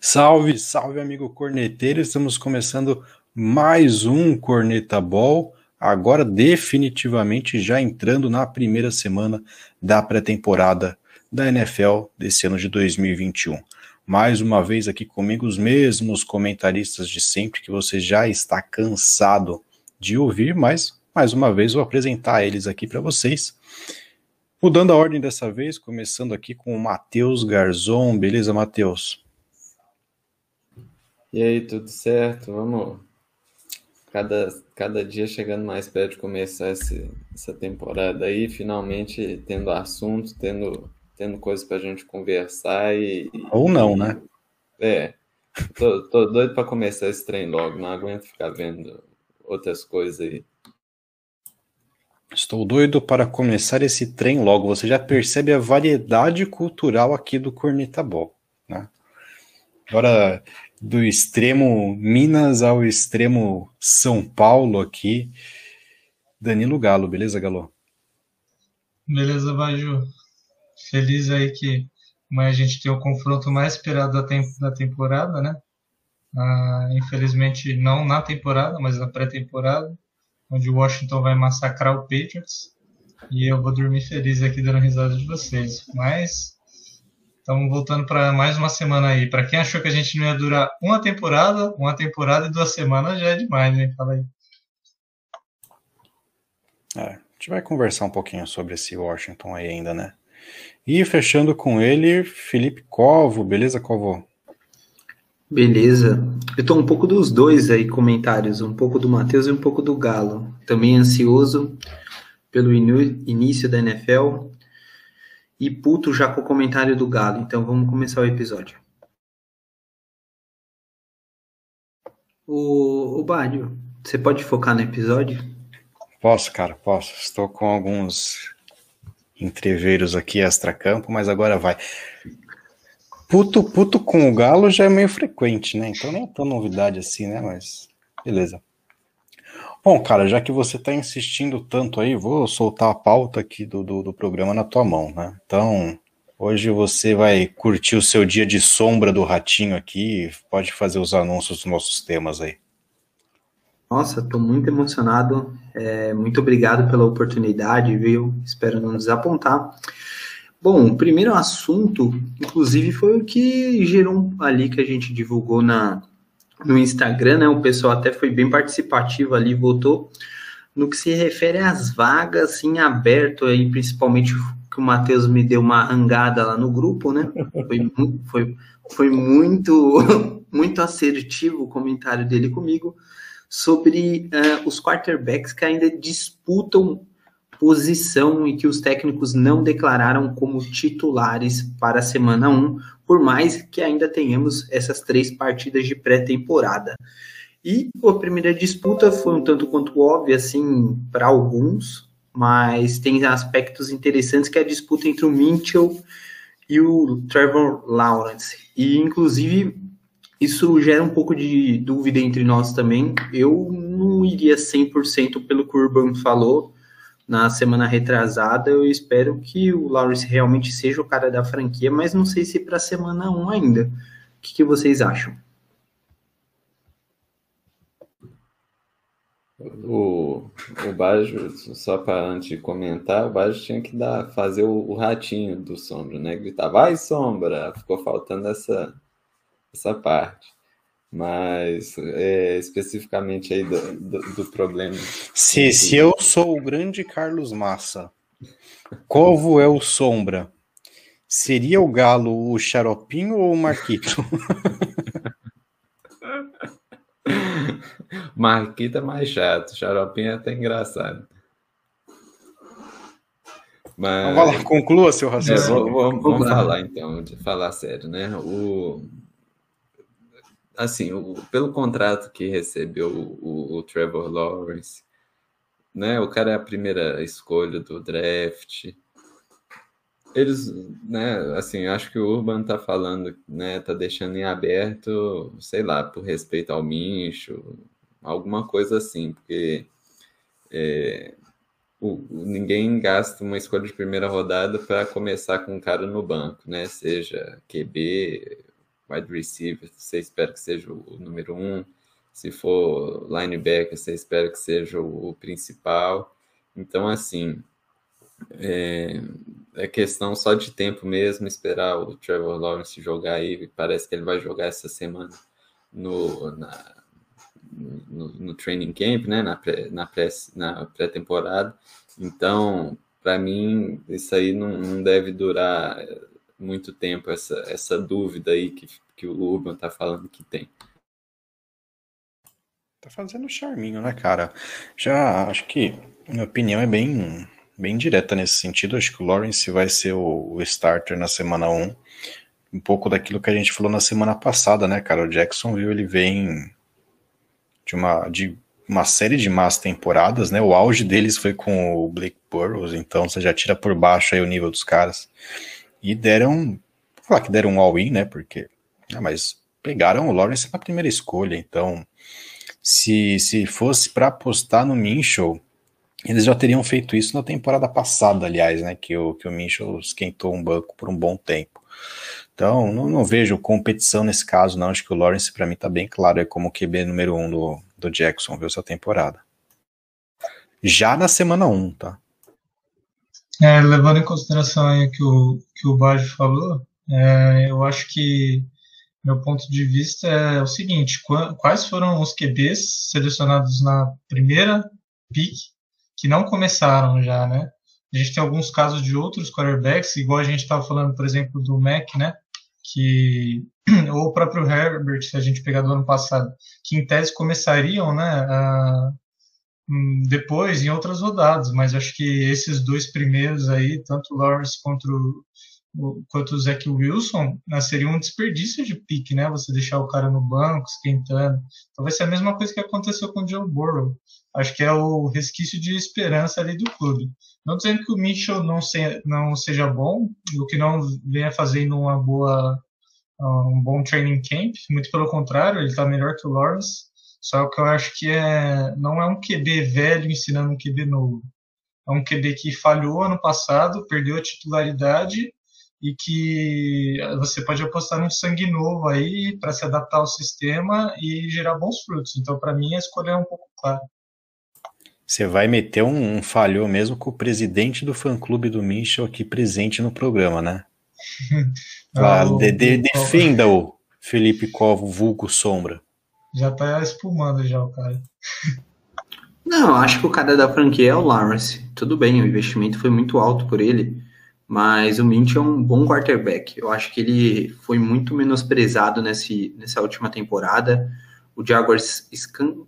Salve, salve, amigo corneteiro. Estamos começando mais um Corneta Ball. Agora, definitivamente, já entrando na primeira semana da pré-temporada da NFL desse ano de 2021. Mais uma vez aqui comigo, os mesmos comentaristas de sempre que você já está cansado de ouvir, mas mais uma vez vou apresentar eles aqui para vocês. Mudando a ordem dessa vez, começando aqui com o Matheus Garzon. Beleza, Matheus? E aí, tudo certo? Vamos. Cada, cada dia chegando mais perto de começar esse, essa temporada aí, finalmente tendo assunto, tendo, tendo coisas pra gente conversar e. Ou não, né? É. Tô, tô doido pra começar esse trem logo, não aguento ficar vendo outras coisas aí. Estou doido para começar esse trem logo. Você já percebe a variedade cultural aqui do Corneta Ball, né? Agora, do extremo Minas ao extremo São Paulo aqui. Danilo Galo, beleza, Galo? Beleza, Baju. Feliz aí que amanhã a gente tem o confronto mais esperado da, tem da temporada, né? Ah, infelizmente não na temporada, mas na pré-temporada, onde o Washington vai massacrar o Patriots. E eu vou dormir feliz aqui dando risada de vocês. Mas Estamos voltando para mais uma semana aí. Para quem achou que a gente não ia durar uma temporada, uma temporada e duas semanas já é demais, né? Fala aí. É, a gente vai conversar um pouquinho sobre esse Washington aí ainda, né? E fechando com ele, Felipe Covo. Beleza, Covo? Beleza. Eu tô um pouco dos dois aí comentários, um pouco do Matheus e um pouco do Galo. Também ansioso pelo início da NFL e puto já com o comentário do Galo. Então vamos começar o episódio. O, o Bádio, você pode focar no episódio? Posso, cara, posso. Estou com alguns entreveiros aqui extra-campo, mas agora vai. Puto, puto com o Galo já é meio frequente, né? Então nem é tão novidade assim, né? Mas beleza. Bom, cara, já que você está insistindo tanto aí, vou soltar a pauta aqui do, do, do, programa na tua mão, né? Então, hoje você vai curtir o seu dia de sombra do ratinho aqui, pode fazer os anúncios dos nossos temas aí. Nossa, estou muito emocionado. É, muito obrigado pela oportunidade, viu? Espero não desapontar. Bom, o primeiro assunto, inclusive, foi o que gerou ali que a gente divulgou na, no Instagram, né? O pessoal até foi bem participativo ali, votou no que se refere às vagas em aberto aí, principalmente que o Matheus me deu uma rangada lá no grupo, né? Foi, foi, foi muito, muito assertivo o comentário dele comigo sobre uh, os quarterbacks que ainda disputam posição e que os técnicos não declararam como titulares para a semana 1, por mais que ainda tenhamos essas três partidas de pré-temporada. E a primeira disputa foi um tanto quanto óbvia, assim, para alguns, mas tem aspectos interessantes que é a disputa entre o Mitchell e o Trevor Lawrence. E, inclusive, isso gera um pouco de dúvida entre nós também. Eu não iria 100% pelo que o Urban falou, na semana retrasada. Eu espero que o Lawrence realmente seja o cara da franquia, mas não sei se para semana 1 ainda. O que, que vocês acham? O, o Bajo, só para antes de comentar, o Bajo tinha que dar, fazer o, o, ratinho do Sombra, né? Gritar, vai Sombra! Ficou faltando essa, essa parte mas é, especificamente aí do, do, do problema. Se, se eu sou o grande Carlos Massa, Covo é o Sombra, seria o Galo o Xaropinho ou o Marquito? Marquito é mais chato, Xaropinho é até engraçado. Mas... Vamos lá, conclua seu raciocínio. É, vamos, vamos falar então, de falar sério, né? O, assim, o, pelo contrato que recebeu o, o, Trevor Lawrence, né? O cara é a primeira escolha do draft. Eles, né, assim, acho que o Urban tá falando, né, tá deixando em aberto, sei lá, por respeito ao Mincho, alguma coisa assim, porque é, o, ninguém gasta uma escolha de primeira rodada para começar com um cara no banco, né? Seja QB, wide receiver, você espera que seja o número um. Se for linebacker, você espera que seja o, principal. Então, assim, é, é, questão só de tempo mesmo, esperar o Trevor Lawrence jogar aí. Parece que ele vai jogar essa semana no, na, no, no training camp, né, na pré, na pré, na pré-temporada. Então, para mim, isso aí não, não, deve durar muito tempo, essa, essa dúvida aí que, que o Urban tá falando que tem. Tá fazendo charminho, né, cara? Já acho que minha opinião é bem, bem direta nesse sentido. Acho que o Lawrence vai ser o, o starter na semana 1. Um pouco daquilo que a gente falou na semana passada, né, cara? O Jackson viu ele vem de uma, de uma série de más temporadas, né? O auge deles foi com o Blake Burrows, então você já tira por baixo aí o nível dos caras. E deram, falar que deram um all-in, né? Porque, ah, mas pegaram o Lawrence na primeira escolha, então se, se fosse para apostar no Minchel, eles já teriam feito isso na temporada passada, aliás, né? Que o, que o Minchel esquentou um banco por um bom tempo. Então, não, não, vejo competição nesse caso, não. Acho que o Lawrence, para mim, tá bem claro é como QB número um do, do Jackson, viu, essa temporada. Já na semana 1, um, tá? É, levando em consideração aí que o que o Baggio falou, é, eu acho que meu ponto de vista é o seguinte: quais foram os QBs selecionados na primeira pick que não começaram já, né? A gente tem alguns casos de outros quarterbacks, igual a gente estava falando, por exemplo, do Mac, né? que ou o próprio Herbert, se a gente pegar do ano passado, que em tese começariam, né, a, depois em outras rodadas, mas acho que esses dois primeiros aí, tanto o Lawrence quanto o, quanto o Zach Wilson, né, seria um desperdício de pique, né, você deixar o cara no banco, esquentando. Então vai ser a mesma coisa que aconteceu com o Joe Burrow. Acho que é o resquício de esperança ali do clube. Não dizendo que o Mitchell não, se, não seja bom, o que não venha fazendo uma boa, um bom training camp, muito pelo contrário, ele está melhor que o Lawrence. Só que eu acho que é, não é um QB velho ensinando um QB novo. É um QB que falhou ano passado, perdeu a titularidade e que você pode apostar num sangue novo aí para se adaptar ao sistema e gerar bons frutos. Então, para mim, a escolha é um pouco clara. Você vai meter um, um falhou mesmo com o presidente do fã-clube do Michel aqui presente no programa, né? Ah, de, de, defenda o Felipe Covo, vulgo Sombra. Já tá espumando já o cara. Não, acho que o cara da franquia é o Lawrence. Tudo bem, o investimento foi muito alto por ele, mas o Mint é um bom quarterback. Eu acho que ele foi muito menosprezado nesse, nessa última temporada o Jaguars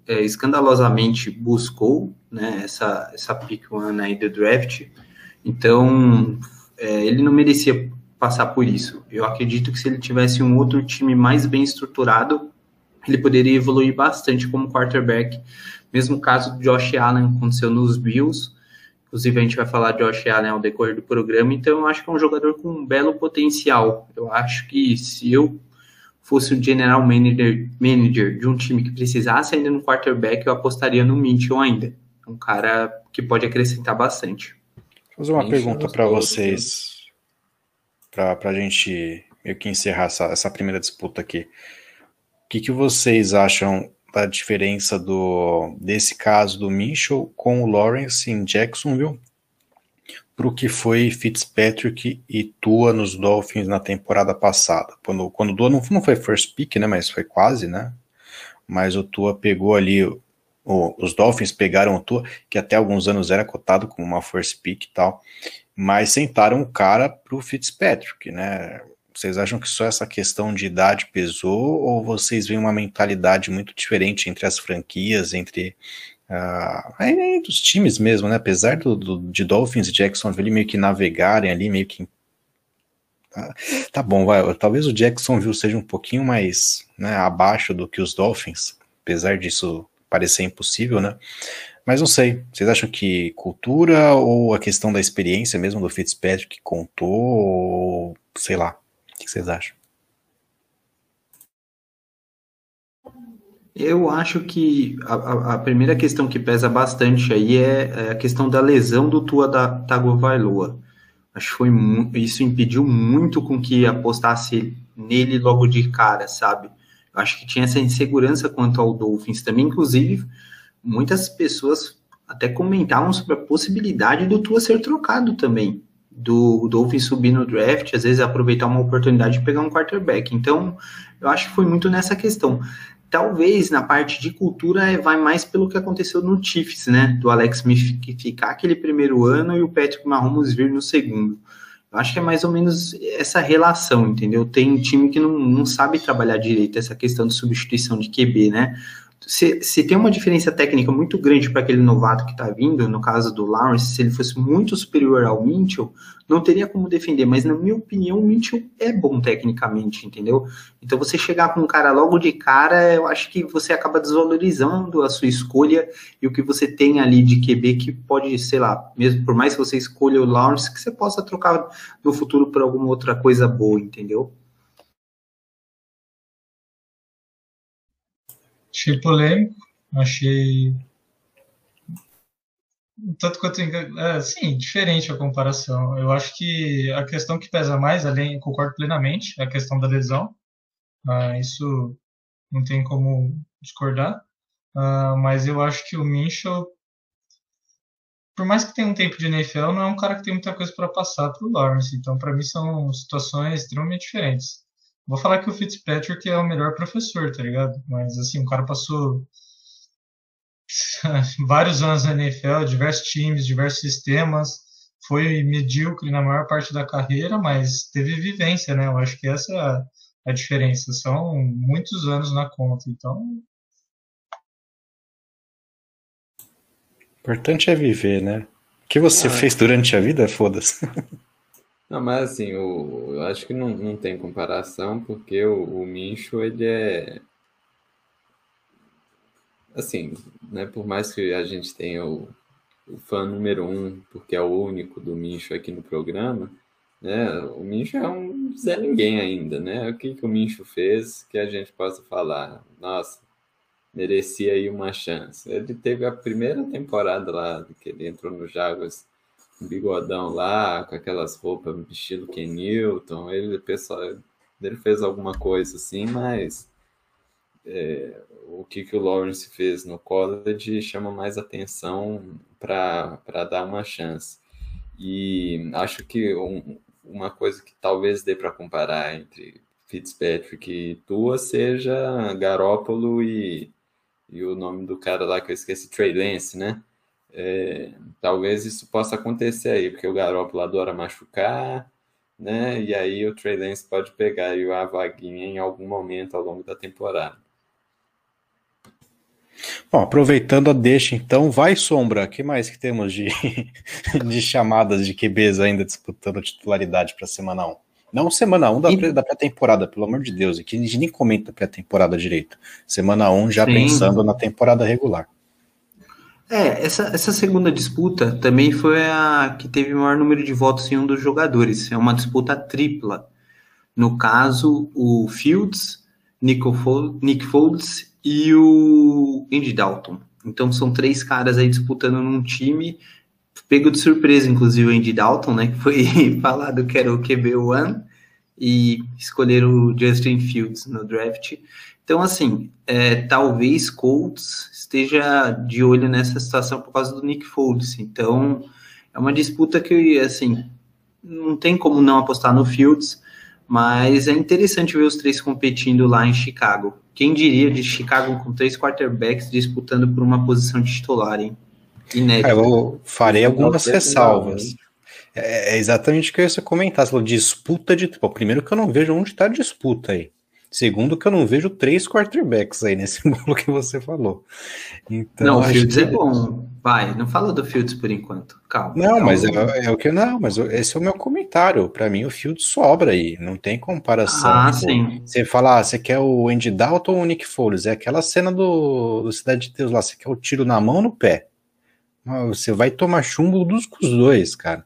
é, escandalosamente buscou né, essa, essa pick one aí do draft, então é, ele não merecia passar por isso. Eu acredito que se ele tivesse um outro time mais bem estruturado, ele poderia evoluir bastante como quarterback. Mesmo caso do Josh Allen aconteceu nos Bills, inclusive a gente vai falar de Josh Allen ao decorrer do programa, então eu acho que é um jogador com um belo potencial. Eu acho que se eu fosse um general manager, manager de um time que precisasse ainda no quarterback, eu apostaria no Mitchell ainda. É um cara que pode acrescentar bastante. Vou fazer uma Bem pergunta para vocês, para a gente meio que encerrar essa, essa primeira disputa aqui. Que, que vocês acham da diferença do desse caso do Mitchell com o Lawrence em Jacksonville para o que foi Fitzpatrick e Tua nos Dolphins na temporada passada. Quando, quando o Tua não, não foi first pick, né, mas foi quase, né? Mas o Tua pegou ali, o, os Dolphins pegaram o Tua, que até alguns anos era cotado como uma first pick e tal, mas sentaram o cara para o Fitzpatrick, né? Vocês acham que só essa questão de idade pesou ou vocês veem uma mentalidade muito diferente entre as franquias, entre Uh, aí, dos times mesmo, né? Apesar do, do, de Dolphins e Jacksonville meio que navegarem ali, meio que. Uh, tá bom, vai, talvez o Jacksonville seja um pouquinho mais né, abaixo do que os Dolphins, apesar disso parecer impossível, né? Mas não sei, vocês acham que cultura ou a questão da experiência mesmo do Fitzpatrick contou, ou sei lá, o que vocês acham? Eu acho que a, a, primeira questão que pesa bastante aí é, é a questão da lesão do Tua da Tagovailoa. Acho que foi isso impediu muito com que apostasse nele logo de cara, sabe? Acho que tinha essa insegurança quanto ao Dolphins também, inclusive muitas pessoas até comentavam sobre a possibilidade do Tua ser trocado também, do Dolphins subir no draft, às vezes aproveitar uma oportunidade de pegar um quarterback. Então, eu acho que foi muito nessa questão. Talvez na parte de cultura vai mais pelo que aconteceu no Chiefs, né? Do Alex Smith ficar aquele primeiro ano e o Patrick Mahomes vir no segundo. Eu acho que é mais ou menos essa relação, entendeu? Tem time que não, não sabe trabalhar direito essa questão de substituição de QB, né? Se, se tem uma diferença técnica muito grande para aquele novato que está vindo, no caso do Lawrence, se ele fosse muito superior ao Mitchell, não teria como defender, mas na minha opinião o Mitchell é bom tecnicamente, entendeu? Então você chegar com um cara logo de cara, eu acho que você acaba desvalorizando a sua escolha e o que você tem ali de QB que pode, sei lá, mesmo por mais que você escolha o Lawrence, que você possa trocar no futuro por alguma outra coisa boa, entendeu? Achei polêmico, achei tanto quanto é, sim, diferente a comparação. Eu acho que a questão que pesa mais, além, concordo plenamente, é a questão da lesão. Ah, isso não tem como discordar. Ah, mas eu acho que o Minchel, por mais que tenha um tempo de NFL, não é um cara que tem muita coisa para passar para o Lawrence. Então, para mim, são situações extremamente diferentes. Vou falar que o Fitzpatrick é o melhor professor, tá ligado? Mas assim, o cara passou vários anos na NFL, diversos times, diversos sistemas, foi medíocre na maior parte da carreira, mas teve vivência, né? Eu acho que essa é a, a diferença. São muitos anos na conta, então. O importante é viver, né? O que você ah, fez durante a vida, foda-se. Não, mas assim, o, eu acho que não, não tem comparação, porque o, o Mincho, ele é. Assim, né, por mais que a gente tenha o, o fã número um, porque é o único do Mincho aqui no programa, né, o Mincho é um Zé Ninguém ainda, né? O que, que o Mincho fez que a gente possa falar? Nossa, merecia aí uma chance. Ele teve a primeira temporada lá, que ele entrou no Jaguars bigodão lá, com aquelas roupas estilo Ken Newton. Ele, pessoal, ele fez alguma coisa assim, mas é, o que, que o Lawrence fez no college chama mais atenção para dar uma chance. E acho que um, uma coisa que talvez dê para comparar entre Fitzpatrick e Tua seja Garópolo e, e o nome do cara lá que eu esqueci, Trey Lance, né? É, talvez isso possa acontecer aí, porque o Garoppolo adora machucar, né? E aí o Trey Lance pode pegar aí a vaguinha em algum momento ao longo da temporada. Bom, aproveitando a deixa, então, vai Sombra, que mais que temos de, de chamadas de QBs ainda disputando titularidade para semana 1? Não semana 1 da, e... da pré-temporada, pelo amor de Deus, aqui a gente nem comenta pré-temporada direito. Semana 1 já Sim. pensando na temporada regular. É, essa, essa segunda disputa também foi a que teve o maior número de votos em um dos jogadores. É uma disputa tripla. No caso, o Fields, Nick Foles e o Andy Dalton. Então são três caras aí disputando num time. Pego de surpresa, inclusive, o Andy Dalton, né? Que foi falado que era o QB1 e escolheram o Justin Fields no draft. Então, assim, é, talvez Colts esteja de olho nessa situação por causa do Nick Foles. Então, é uma disputa que, assim, não tem como não apostar no Fields, mas é interessante ver os três competindo lá em Chicago. Quem diria de Chicago com três quarterbacks disputando por uma posição de titular, hein? Inédito. É, eu farei algumas ressalvas. É, é, exatamente o que eu ia comentar. Você falou disputa de. Bom, primeiro que eu não vejo onde está a disputa aí. Segundo, que eu não vejo três quarterbacks aí nesse bolo que você falou. Então, não, o Fields que... é bom. Vai, não fala do Fields por enquanto. Calma. Não, calma. mas é, é, o que não, mas esse é o meu comentário. Para mim, o Fields sobra aí. Não tem comparação. Ah, sim. Você fala, ah, você quer o Andy Dalton ou o Nick Foles? É aquela cena do, do Cidade de Deus lá. Você quer o tiro na mão ou no pé? Você vai tomar chumbo dos, dos dois, cara.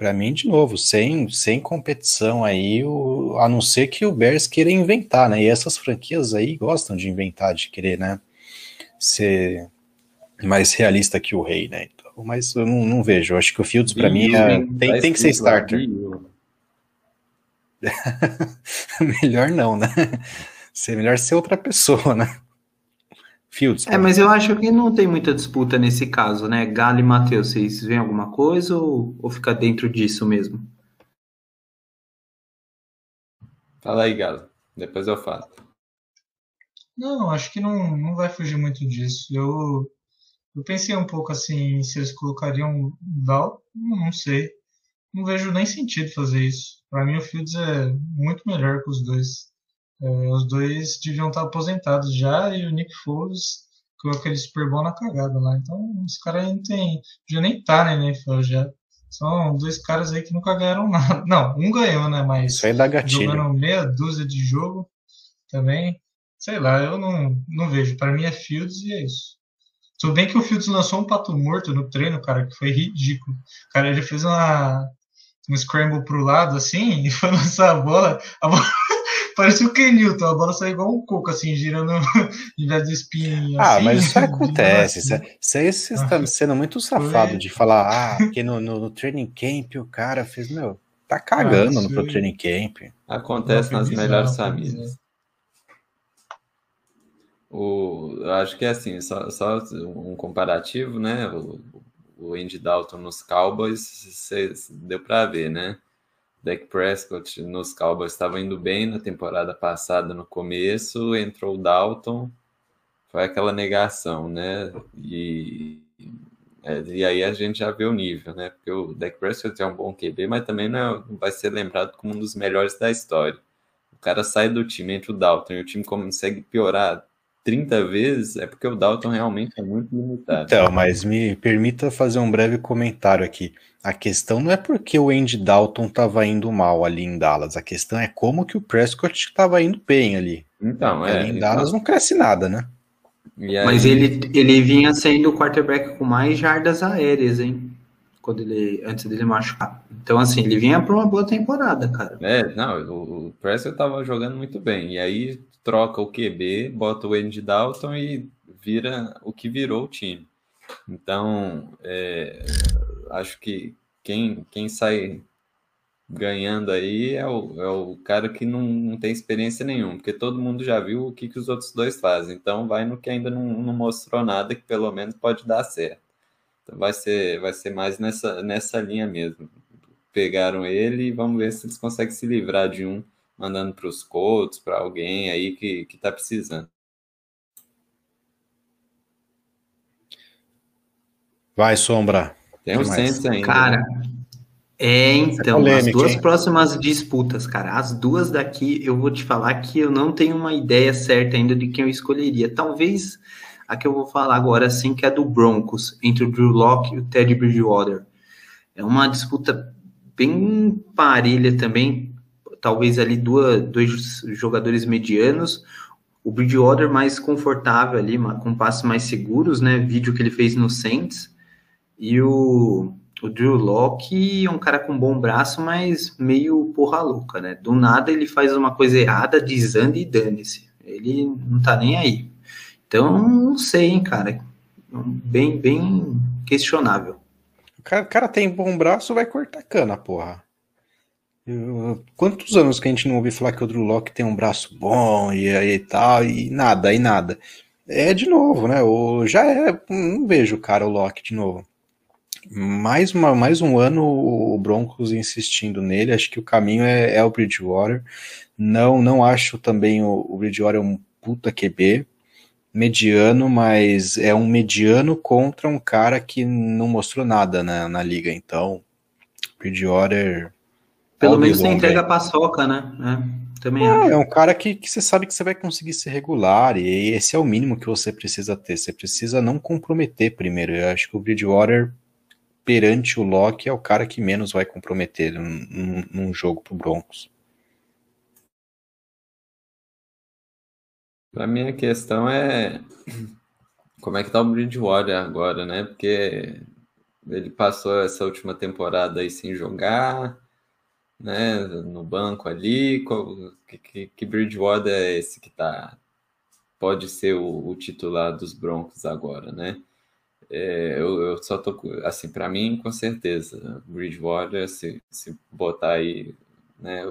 Para mim, de novo, sem, sem competição aí, o, a não ser que o Bears queira inventar, né? E essas franquias aí gostam de inventar, de querer, né? Ser mais realista que o rei, né? Então, mas eu não, não vejo. Eu acho que o Fields, para mim, é, tem, tem que ser starter. melhor não, né? Ser melhor ser outra pessoa, né? Fields. É, mas eu acho que não tem muita disputa nesse caso, né? Galo e Matheus, vocês veem alguma coisa ou, ou fica dentro disso mesmo? Fala aí, Galo. Depois eu falo. Não, acho que não, não vai fugir muito disso. Eu, eu pensei um pouco assim, se eles colocariam Val, não sei. Não vejo nem sentido fazer isso. Para mim, o Fields é muito melhor que os dois. É, os dois deviam estar aposentados já e o Nick Foles com aquele Super Bowl na cagada lá. Então, os caras aí não tem. Já nem tá na NFL já. São dois caras aí que nunca ganharam nada. Não, um ganhou, né? Mas. Isso aí dá gatilho. Jogando meia dúzia de jogo também. Sei lá, eu não, não vejo. Para mim é Fields e é isso. Tudo bem que o Fields lançou um pato morto no treino, cara, que foi ridículo. Cara, ele fez uma, um scramble pro lado, assim, e foi lançar a bola. A bola parecia o Ken Newton, a bola saiu igual um coco, assim, girando em vez de espinho. Ah, assim, mas isso acontece. Isso aí você está ah, sendo muito safado foi. de falar, ah, porque no, no, no, training camp o cara fez, meu, tá cagando ah, no pro training camp. Acontece nas melhores famílias. O, eu acho que é assim, só, só um comparativo, né? O, o Andy Dalton nos Cowboys, cê, deu para ver, né? Dak Prescott nos Cowboys estava indo bem na temporada passada no começo, entrou o Dalton, foi aquela negação, né? E, é, e aí a gente já vê o nível, né? Porque o Dak Prescott é um bom QB, mas também não é, vai ser lembrado como um dos melhores da história. O cara sai do time, entra o Dalton, e o time consegue piorar 30 vezes, é porque o Dalton realmente é muito limitado. Então, mas me permita fazer um breve comentário aqui. A questão não é porque o Andy Dalton estava indo mal ali em Dallas, a questão é como que o Prescott estava indo bem ali. Então, é. Ali em Dallas então... não cresce nada, né? Aí... Mas ele, ele vinha sendo o quarterback com mais jardas aéreas, hein? Quando ele, antes dele machucar. Então, assim, ele vinha para uma boa temporada, cara. É, não, o, o Prescott estava jogando muito bem. E aí troca o QB, bota o Andy Dalton e vira o que virou o time. Então, é, acho que quem, quem sai ganhando aí é o, é o cara que não, não tem experiência nenhuma, porque todo mundo já viu o que, que os outros dois fazem. Então, vai no que ainda não, não mostrou nada, que pelo menos pode dar certo. Vai ser, vai ser mais nessa, nessa linha mesmo. Pegaram ele e vamos ver se eles conseguem se livrar de um mandando para os Colts, para alguém aí que, que tá precisando. Vai, Sombra. Tem um senso ainda. Cara, é então, polêmica, as duas hein? próximas disputas, cara, as duas daqui, eu vou te falar que eu não tenho uma ideia certa ainda de quem eu escolheria. Talvez a que eu vou falar agora, sim, que é do Broncos, entre o Drew Locke e o Teddy Bridgewater. É uma disputa bem parelha também, talvez ali duas, dois jogadores medianos, o Bridgewater mais confortável ali, com passes mais seguros, né? Vídeo que ele fez no Saints. E o, o Drew Locke é um cara com bom braço, mas meio porra louca, né? Do nada ele faz uma coisa errada, desanda e dane-se. Ele não tá nem aí. Então, não sei, hein, cara. Bem, bem questionável. O cara, cara tem bom braço, vai cortar cana, porra. Quantos anos que a gente não ouve falar que o Drew Locke tem um braço bom e aí tal, e nada, e nada. É de novo, né? O, já é. Não vejo o cara, o Locke, de novo. Mais, uma, mais um ano o Broncos insistindo nele. Acho que o caminho é, é o Bridgewater. Não, não acho também o, o Bridgewater um puta QB. Mediano, mas é um mediano contra um cara que não mostrou nada na, na liga. Então, Bridgewater pelo menos você entrega a paçoca, né? É, também é, acho. é um cara que, que você sabe que você vai conseguir ser regular, e esse é o mínimo que você precisa ter. Você precisa não comprometer primeiro. Eu acho que o Bridgewater, perante o Locke, é o cara que menos vai comprometer num, num jogo pro Broncos. Para mim a questão é como é que tá o Bridgewater agora, né? Porque ele passou essa última temporada aí sem jogar, né, no banco ali? Que, que, que Bridgewater é esse que tá, pode ser o, o titular dos Broncos agora, né? É, eu, eu, só tô assim para mim com certeza Bridgewater se, se botar aí né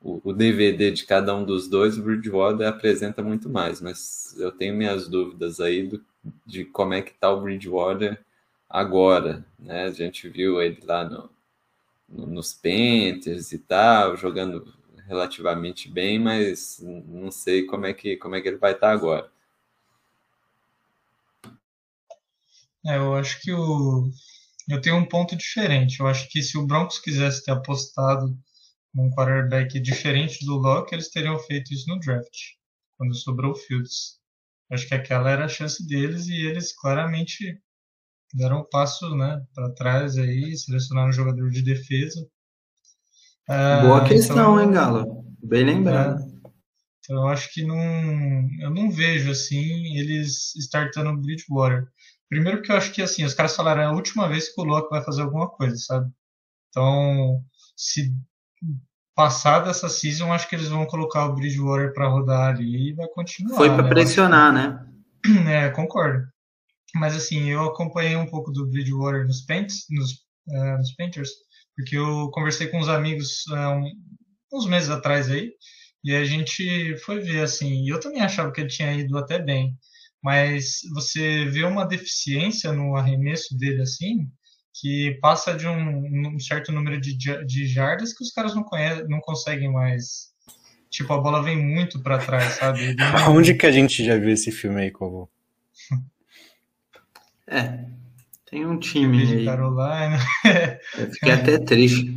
o, o, DVD de cada um dos dois, o Bridgewater apresenta muito mais, mas eu tenho minhas dúvidas aí do, de como é que tá o Bridgewater agora, né? A gente viu ele lá no, no, nos Panthers e tal, jogando relativamente bem, mas não sei como é que, como é que ele vai estar tá agora. É, eu acho que o eu tenho um ponto diferente. Eu acho que se o Broncos quisesse ter apostado num quarterback diferente do Locke, eles teriam feito isso no draft, quando sobrou o Fields. Acho que aquela era a chance deles e eles claramente deram um passo né, para trás aí, selecionaram um jogador de defesa. Boa ah, questão, então, hein, Galo? Bem lembrado. É, então eu acho que não, eu não vejo assim eles startando o Bridgewater. Primeiro que eu acho que assim, os caras falaram é a última vez que o Locke vai fazer alguma coisa, sabe? Então, se passar dessa season, acho que eles vão colocar o Bridgewater para rodar ali e vai continuar. Foi para né? pressionar, né? É, concordo. Mas assim, eu acompanhei um pouco do Bridgewater nos Paints, nos, uh, nos Painters, porque eu conversei com uns amigos uh, uns meses atrás aí, e a gente foi ver assim, e eu também achava que ele tinha ido até bem mas você vê uma deficiência no arremesso dele assim, que passa de um, um certo número de, de jardas que os caras não, conhecem, não conseguem mais. Tipo, a bola vem muito para trás, sabe? Não... Onde que a gente já viu esse filme aí, Covo? é, tem um time de aí. Carolina. Eu fiquei até triste.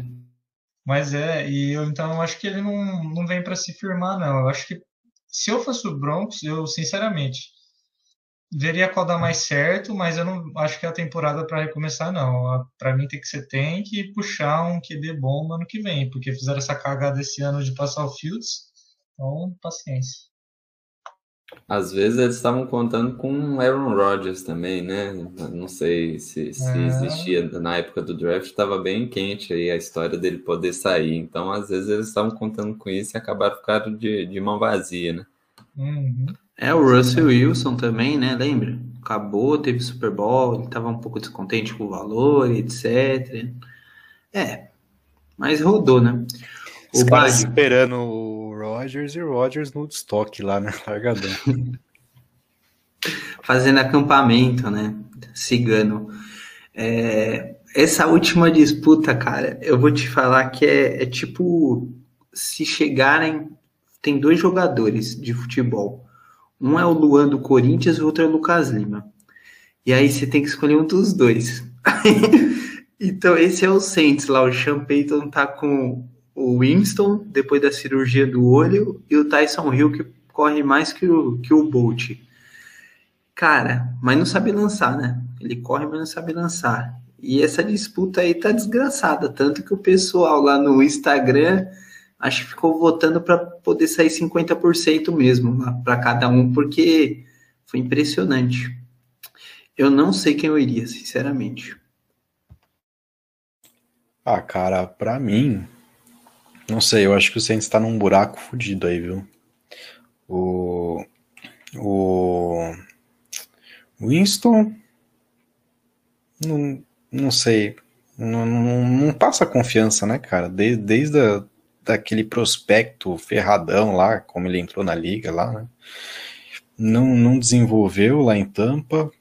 Mas é, e eu então eu acho que ele não, não vem para se firmar, não. Eu acho que se eu fosse o Broncos, eu sinceramente veria qual dá mais certo, mas eu não acho que é a temporada para recomeçar, não. Para mim tem que ser tem que puxar um QB bom no ano que vem, porque fizeram essa cagada esse ano de passar o Fields, então paciência. Às vezes eles estavam contando com Aaron Rodgers também, né? Não sei se, se é... existia na época do draft, estava bem quente aí a história dele poder sair. Então, às vezes eles estavam contando com isso e acabaram ficando de, de mão vazia, né? Uhum. É, o Russell Wilson também, né? Lembra? Acabou, teve Super Bowl, ele estava um pouco descontente com o valor, etc. É, mas rodou, né? Os o caras esperando o Rogers e o Rogers no estoque lá, né? Largadão. Fazendo acampamento, né? Cigano. É, essa última disputa, cara, eu vou te falar que é, é tipo se chegarem. Tem dois jogadores de futebol um é o Luan do Corinthians e o outro é o Lucas Lima. E aí você tem que escolher um dos dois. então esse é o Saints lá. O Sean Payton tá com o Winston depois da cirurgia do olho e o Tyson Hill que corre mais que o, que o Bolt. Cara, mas não sabe lançar, né? Ele corre, mas não sabe lançar. E essa disputa aí tá desgraçada. Tanto que o pessoal lá no Instagram acho que ficou votando para poder sair 50% mesmo para cada um, porque foi impressionante. Eu não sei quem eu iria, sinceramente. Ah, cara, para mim, não sei, eu acho que o Saints tá num buraco fudido aí, viu? O. O. Winston. Não, não sei. Não, não, não passa confiança, né, cara? Desde, desde a daquele prospecto ferradão lá, como ele entrou na liga lá, né? Não, não desenvolveu lá em Tampa.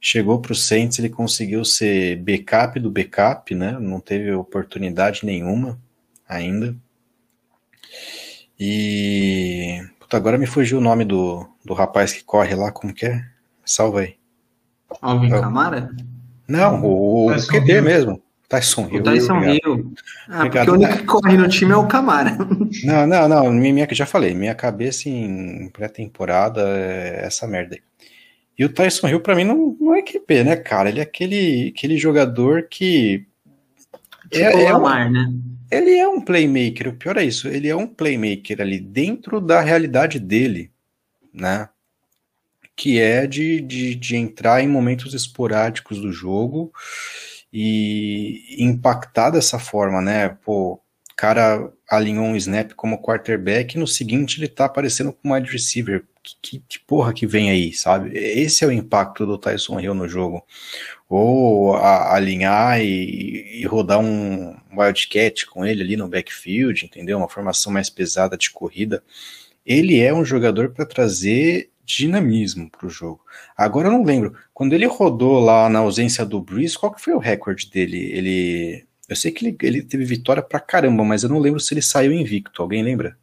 Chegou para o Saints, ele conseguiu ser backup do backup, né? Não teve oportunidade nenhuma ainda. E Puta, agora me fugiu o nome do, do rapaz que corre lá, como que é? Salva aí. Alvin Camara? Não, o, o QB mesmo. Tyson Hill. O Tyson Hill. Ah, obrigado. porque o único que corre no time é o Camara. Não, não, não. Minha, já falei, minha cabeça em pré-temporada é essa merda aí. E o Tyson Hill, pra mim, não, não é QP, né, cara? Ele é aquele, aquele jogador que. Tipo é, é Lamar, um, né? Ele é um playmaker, o pior é isso, ele é um playmaker ali dentro da realidade dele, né? Que é de, de, de entrar em momentos esporádicos do jogo e impactar dessa forma, né? Pô, cara alinhou um snap como quarterback e no seguinte ele tá aparecendo como wide receiver. que, que, porra que vem aí, sabe? Esse é o impacto do Tyson Hill no jogo. Ou a, alinhar e, e, rodar um wildcat com ele ali no backfield, entendeu? Uma formação mais pesada de corrida. Ele é um jogador para trazer dinamismo para o jogo. Agora eu não lembro, quando ele rodou lá na ausência do Breeze, qual que foi o recorde dele? Ele, eu sei que ele, ele teve vitória pra caramba, mas eu não lembro se ele saiu invicto. Alguém lembra?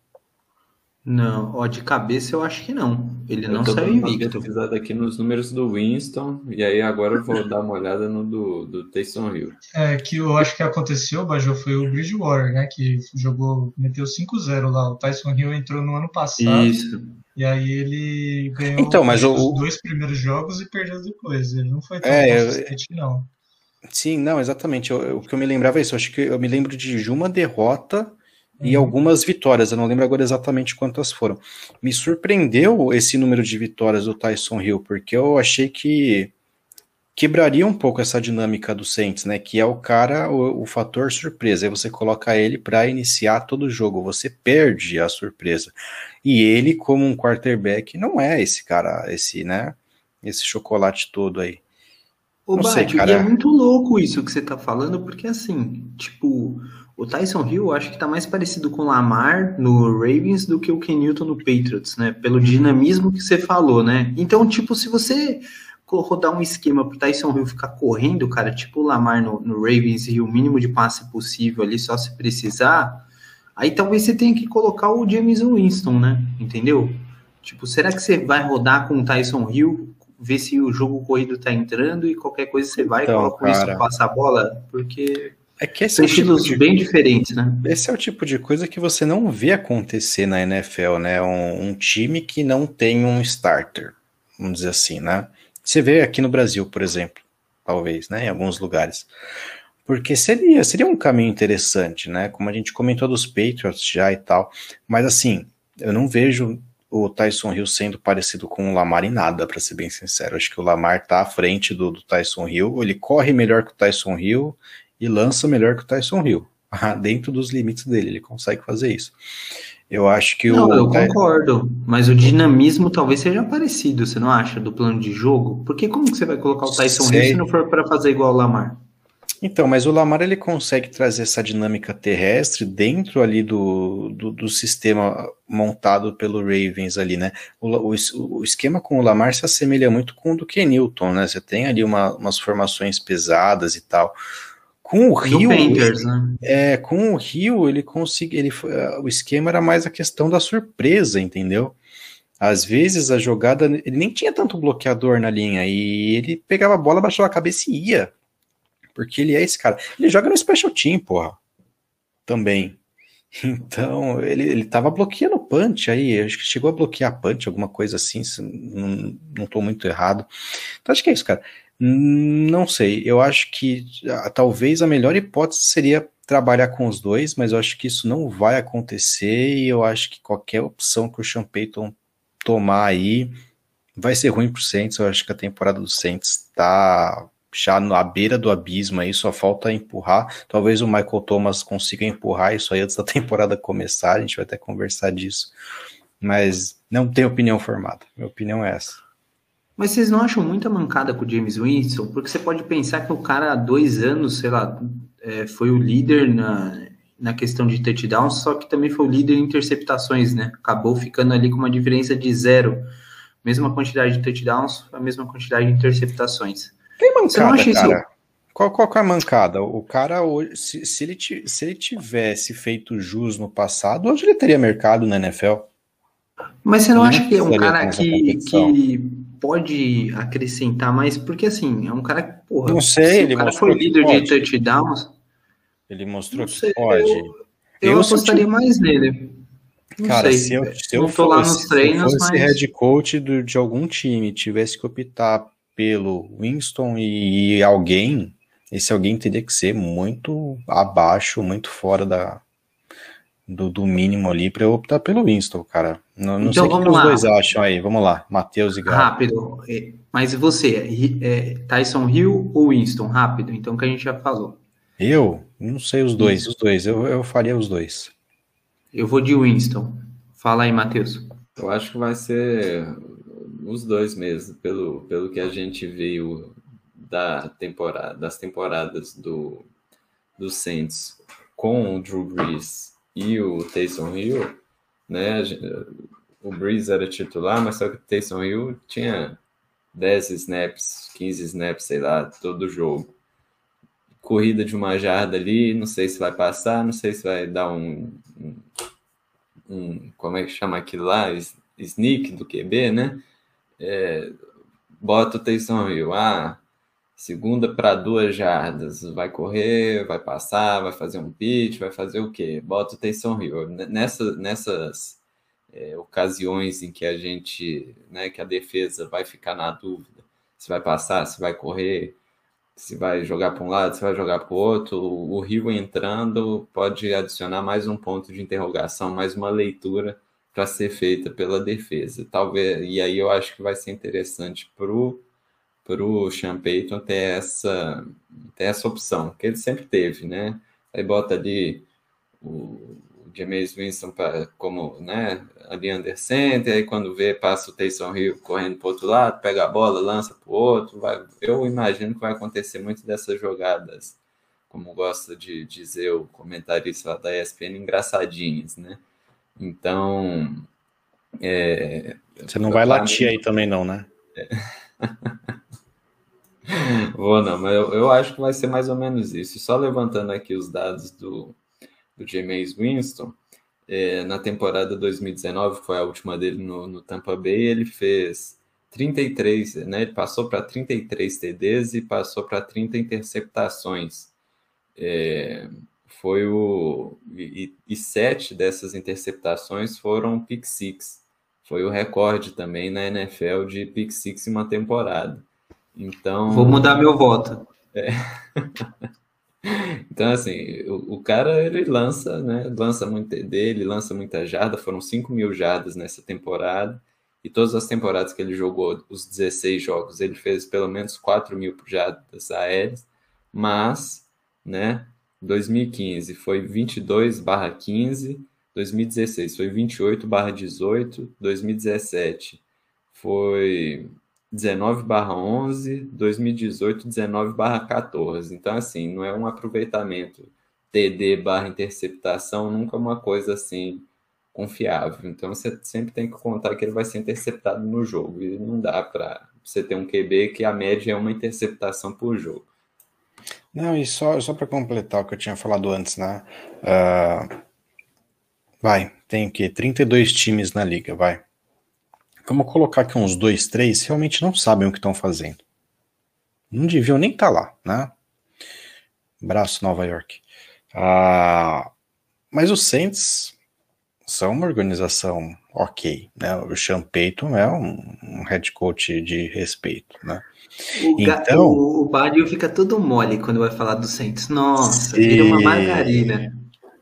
Não, ó, de cabeça eu acho que não. Ele eu não saiu invicto. pesquisado aqui nos números do Winston, e aí agora eu vou dar uma olhada no do, do Taysom Hill. É, que eu acho que aconteceu, Bajô, foi o Bridgewater, né, que jogou, meteu 5-0 lá. O Tyson Hill entrou no ano passado. Isso. E aí ele ganhou então, mas os o... dois primeiros jogos e perdeu depois. Ele não foi tão é, consistente, eu... não. Sim, não, exatamente. O que eu me lembrava é isso. Eu acho que eu me lembro de uma derrota e uhum. algumas vitórias. Eu não lembro agora exatamente quantas foram. Me surpreendeu esse número de vitórias do Tyson Hill, porque eu achei que quebraria um pouco essa dinâmica do Saints, né? Que é o cara, o, o fator surpresa. Aí você coloca ele para iniciar todo o jogo, você perde a surpresa. E ele, como um quarterback, não é esse cara, esse, né? Esse chocolate todo aí. Ô, Bate, e é muito louco isso que você tá falando, porque assim, tipo, o Tyson Hill acho que tá mais parecido com o Lamar no Ravens do que o Ken Newton no Patriots, né? Pelo dinamismo que você falou, né? Então, tipo, se você rodar um esquema pro Tyson Hill ficar correndo, cara, tipo o Lamar no, no Ravens e o mínimo de passe possível ali, só se precisar, aí talvez você tenha que colocar o James Winston, né? Entendeu? Tipo, será que você vai rodar com o Tyson Hill ver se o jogo corrido tá entrando e qualquer coisa você vai então, coloca isso e passa a bola, porque é que são é estilos tipo de... bem diferentes, né? Esse é o tipo de coisa que você não vê acontecer na NFL, né? Um, um, time que não tem um starter, vamos dizer assim, né? Você vê aqui no Brasil, por exemplo, talvez, né? Em alguns lugares. Porque seria, seria um caminho interessante, né? Como a gente comentou dos Patriots já e tal. Mas assim, eu não vejo o Tyson Hill sendo parecido com o Lamar em nada, para ser bem sincero. Acho que o Lamar tá à frente do, do, Tyson Hill, ele corre melhor que o Tyson Hill e lança melhor que o Tyson Hill. Dentro dos limites dele, ele consegue fazer isso. Eu acho que não, o. Eu concordo, mas o dinamismo talvez seja parecido, você não acha, do plano de jogo? Porque como que você vai colocar o Tyson. Hill se não for para fazer igual o Lamar? Então, mas o Lamar ele consegue trazer essa dinâmica terrestre dentro ali do, do, do sistema montado pelo Ravens ali, né? O, o, o, esquema com o Lamar se assemelha muito com o do Ken Newton, né? Você tem ali uma, umas formações pesadas e tal. Com o Rio, Panthers, né? é, com o Rio ele consegue, ele, o esquema era mais a questão da surpresa, entendeu? Às vezes a jogada, ele nem tinha tanto bloqueador na linha e ele pegava a bola, baixava a cabeça e ia. Porque ele é esse cara. Ele joga no Special Team, porra. Também. Então, ele, ele tava bloqueando o punch aí. Acho que chegou a bloquear punch, alguma coisa assim. Não, não tô muito errado. Então, acho que é isso, cara. Não sei. Eu acho que ah, talvez a melhor hipótese seria trabalhar com os dois, mas eu acho que isso não vai acontecer. E eu acho que qualquer opção que o Sean Payton tomar aí vai ser ruim pro Saints. Eu acho que a temporada do Saints tá já na beira do abismo aí, só falta empurrar. Talvez o Michael Thomas consiga empurrar isso aí antes da temporada começar, a gente vai até conversar disso. Mas não tenho opinião formada. Minha opinião é essa. Mas vocês não acham muita mancada com o James Winston? Porque você pode pensar que o cara há dois anos, sei lá, é, foi o líder na, na questão de touchdowns, só que também foi o líder em interceptações, né? Acabou ficando ali com uma diferença de zero. Mesma quantidade de touchdowns, a mesma quantidade de interceptações. Tem mancada, cara. Isso... Qual, qual é a mancada? O cara, hoje, se, se, ele, se ele tivesse feito jus no passado, hoje ele teria mercado na NFL. Mas você não acha que é um cara que, que pode acrescentar mais? Porque assim, é um cara que, porra, não sei, ele o cara foi líder de touchdowns. Ele mostrou que pode. Eu, eu, eu apostaria mais nele. Não cara, sei, se eu, se eu fosse, lá nos treinos, se mas... head coach do, de algum time tivesse que optar pelo Winston e alguém, esse alguém teria que ser muito abaixo, muito fora da, do, do mínimo ali para eu optar pelo Winston, cara. Não, não então, sei o que, os dois acham aí. Vamos lá, Matheus e Galo. Rápido. É, mas e você? É, é, Tyson Hill ou Winston? Rápido, então, que a gente já falou. Eu? Não sei os dois, Isso. os dois. Eu, eu faria os dois. Eu vou de Winston. Fala aí, Matheus. Eu acho que vai ser os dois mesmo, pelo, pelo que a gente viu da temporada, das temporadas do, do Saints com o Drew Brees e o Taysom Hill, né? O Brees era titular, mas só que o Taysom Hill tinha 10 snaps, 15 snaps, sei lá, todo jogo. Corrida de uma jarda ali, não sei se vai passar, não sei se vai dar um, um, um como é que chama aquilo lá? Sneak do QB, né? É, bota o Taysom Hill, ah, segunda para duas jardas, vai correr, vai passar, vai fazer um pitch, vai fazer o quê? Bota o Taysom Hill. Nessa, nessas é, ocasiões em que a gente, né, que a defesa vai ficar na dúvida se vai passar, se vai correr, se vai jogar para um lado, se vai jogar para o outro, o Rio entrando pode adicionar mais um ponto de interrogação, mais uma leitura para ser feita pela defesa. Talvez, e aí eu acho que vai ser interessante para o para o Sean Payton ter essa, ter essa opção, que ele sempre teve, né? Aí bota ali o, James Winston pra, como né, ali under center, aí quando vê, passa o Taysom Hill correndo para outro lado, pega a bola, lança para o outro. Vai, eu imagino que vai acontecer muito dessas jogadas, como gosta de dizer o comentarista lá da ESPN, engraçadinhas, né? Então. É, Você não vai latir aí também, não, né? É. Vou não, mas eu, eu acho que vai ser mais ou menos isso. Só levantando aqui os dados do, do James Winston, é, na temporada 2019, que foi a última dele no, no Tampa Bay, ele fez 33, né? Ele passou para 33 TDs e passou para 30 interceptações. É, foi o e, e, sete dessas interceptações foram pick six. Foi o recorde também na NFL de pick six em uma temporada. Então vou mudar meu voto. É. Então, assim, o, o, cara, ele lança, né? Lança muito dele, lança muita jarda. Foram 5 mil jardas nessa temporada. E todas as temporadas que ele jogou, os 16 jogos, ele fez pelo menos 4 mil jardas aéreas. Mas, né? 2015 foi 22 barra 15. 2016 foi 28 barra 18. 2017 foi 19 barra 11, 2018 19 barra 14. Então, assim, não é um aproveitamento TD barra interceptação, nunca uma coisa assim confiável. Então, você sempre tem que contar que ele vai ser interceptado no jogo. E não dá para você ter um QB que a média é uma interceptação por jogo. Não, e só, só para completar o que eu tinha falado antes, né? Uh, vai, tem o quê? 32 times na liga, vai. Vamos colocar que uns dois, três realmente não sabem o que estão fazendo. Não deviam nem estar tá lá, né? Braço Nova York. Ah, mas os Saints são uma organização ok, né? O Sean Payton é um, um head coach de respeito, né? O, então, o, o Badio fica todo mole quando vai falar do Saints. Nossa, vira uma margarina.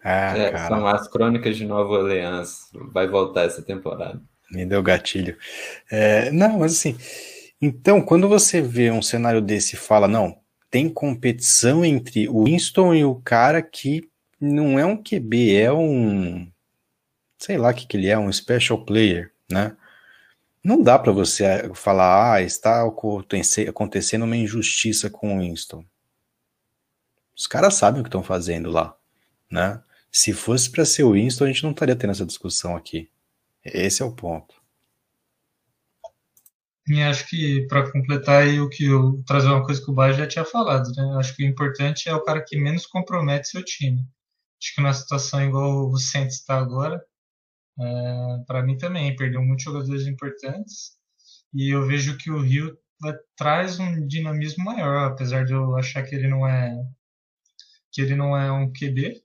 Ah, é, são as crônicas de Nova Orleans. Vai voltar essa temporada. Me deu gatilho. É, não, mas assim, então quando você vê um cenário desse e fala, não, tem competição entre o Winston e o cara que não é um QB, é um, sei lá o que, que ele é, um special player, né? Não dá para você falar, ah, está acontecendo uma injustiça com o Winston. Os caras sabem o que estão fazendo lá, né? Se fosse para ser o Winston, a gente não estaria tendo essa discussão aqui. Esse é o ponto. E acho que para completar aí o que eu trazer uma coisa que o Baixo já tinha falado, né? Acho que o importante é o cara que menos compromete seu time. Acho que numa situação igual o Saints está agora, é, para mim também perdeu muitos jogadores importantes e eu vejo que o Rio traz um dinamismo maior, apesar de eu achar que ele não é que ele não é um QB,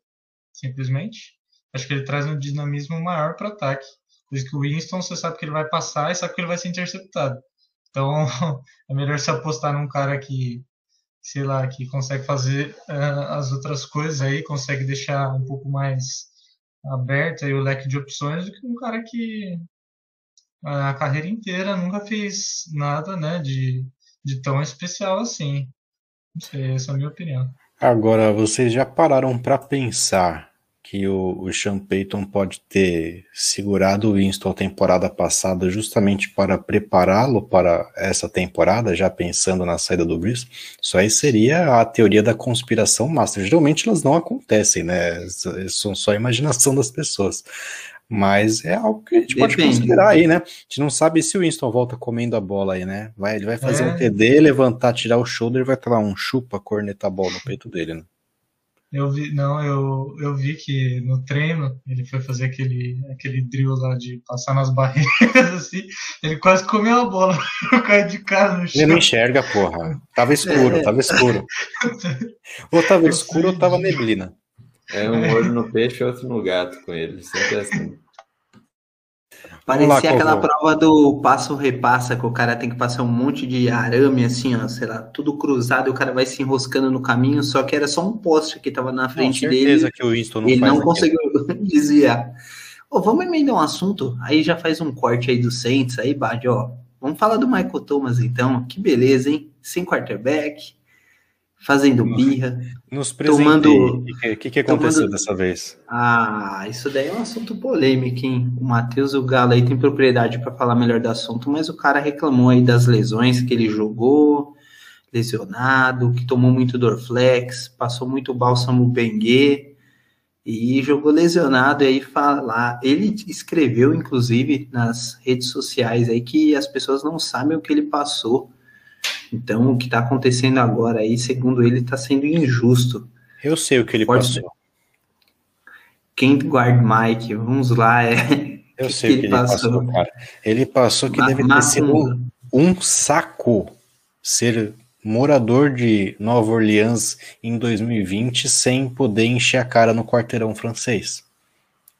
simplesmente. Acho que ele traz um dinamismo maior para ataque. Por que o Winston, você sabe que ele vai passar e sabe que ele vai ser interceptado. Então, é melhor se apostar num cara que, sei lá, que consegue fazer uh, as outras coisas aí, consegue deixar um pouco mais aberto aí o leque de opções do que um cara que a carreira inteira nunca fez nada, né, de, de tão especial assim. Não sei, essa é a minha opinião. Agora, vocês já pararam para pensar que o, o Sean Payton pode ter segurado o Winston a temporada passada justamente para prepará-lo para essa temporada, já pensando na saída do Brees. Isso aí seria a teoria da conspiração master. Geralmente elas não acontecem, né? São só a imaginação das pessoas. Mas é algo que a gente Depende. pode considerar aí, né? A gente não sabe se o Winston volta comendo a bola aí, né? Vai, ele vai fazer é. um TD, levantar, tirar o shoulder, vai ter lá um chupa, corneta a bola no peito dele, né? Eu vi, não, eu, eu vi que no treino ele foi fazer aquele, aquele drill lá de passar nas barreiras, assim, ele quase comeu a bola, eu caí de cara no chão. Ele não enxerga, porra. Tava escuro, é. tava escuro. ou tava eu escuro sei. ou tava neblina. É um olho no peixe e outro no gato com ele, sempre assim. Parecia lá, aquela prova do passo repassa, que o cara tem que passar um monte de arame, assim, ó, sei lá, tudo cruzado, e o cara vai se enroscando no caminho, só que era só um poste que tava na frente não, dele. que o Winston não ele não conseguiu desviar. Ô, vamos emendar um assunto? Aí já faz um corte aí do Saints, aí, Bad, ó. Vamos falar do Michael Thomas, então. Que beleza, hein? Sem quarterback, fazendo birra. Nos tomando. O que, que, aconteceu tomando... dessa vez? Ah, isso daí é um assunto polêmico, hein? O Matheus e o Galo aí tem propriedade para falar melhor do assunto, mas o cara reclamou aí das lesões que ele jogou, lesionado, que tomou muito Dorflex, passou muito bálsamo Bengue e jogou lesionado. E aí falar. Ele escreveu, inclusive, nas redes sociais aí que as pessoas não sabem o que ele passou então, o que está acontecendo agora aí, segundo ele, está sendo injusto. Eu sei o que ele Pode passou. Quem guarda Mike, vamos lá, é. Eu sei o que, ele passou, passou, cara. Ele passou que deve ter sido um, um saco ser morador de Nova Orleans em 2020 sem poder encher a cara no quarteirão francês.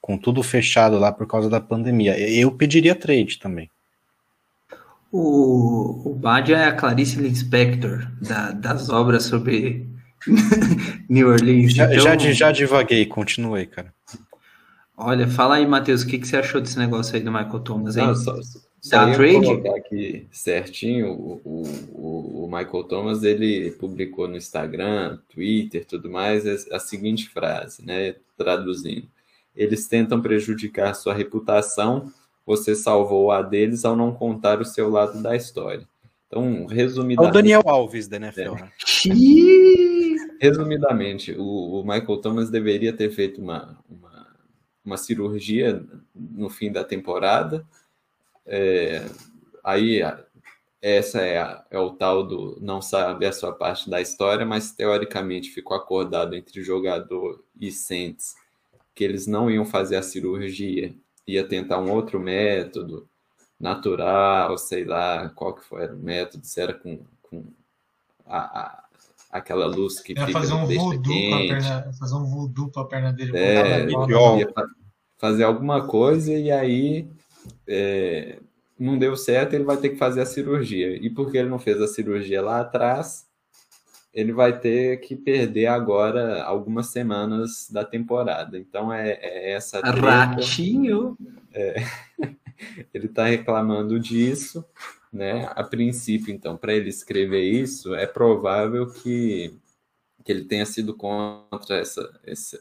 Com tudo fechado lá por causa da pandemia. Eu pediria trade também. O, o Badia é a Clarice Lispector da, das obras sobre New Orleans. Já, então, já, já divaguei, continuei, cara. Olha, fala aí, Matheus, o que, que você achou desse negócio aí do Michael Thomas, hein? Não, só, só da trade? colocar aqui certinho, o, o, o, Michael Thomas, ele publicou no Instagram, Twitter, tudo mais, a seguinte frase, né, traduzindo. Eles tentam prejudicar sua reputação você salvou a deles ao não contar o seu lado da história. Então, resumidamente. É o Daniel Alves da NFL. É. Né? resumidamente, o, o, Michael Thomas deveria ter feito uma, uma, uma cirurgia no fim da temporada. É, aí, essa é, a, é o tal do não sabe a sua parte da história, mas teoricamente ficou acordado entre jogador e Saints que eles não iam fazer a cirurgia ia tentar um outro método natural, sei lá qual que foi o método, se era com, com a, a, aquela luz que ia fica fazer um voodoo perna, fazer um voodoo para a perna dele. É, fazer alguma coisa e aí é, não deu certo, ele vai ter que fazer a cirurgia. E porque ele não fez a cirurgia lá atrás, ele vai ter que perder agora algumas semanas da temporada. Então é, é essa. Treta, Ratinho! É, ele está reclamando disso, né? A princípio, então, para ele escrever isso, é provável que, que ele tenha sido contra essa, essa,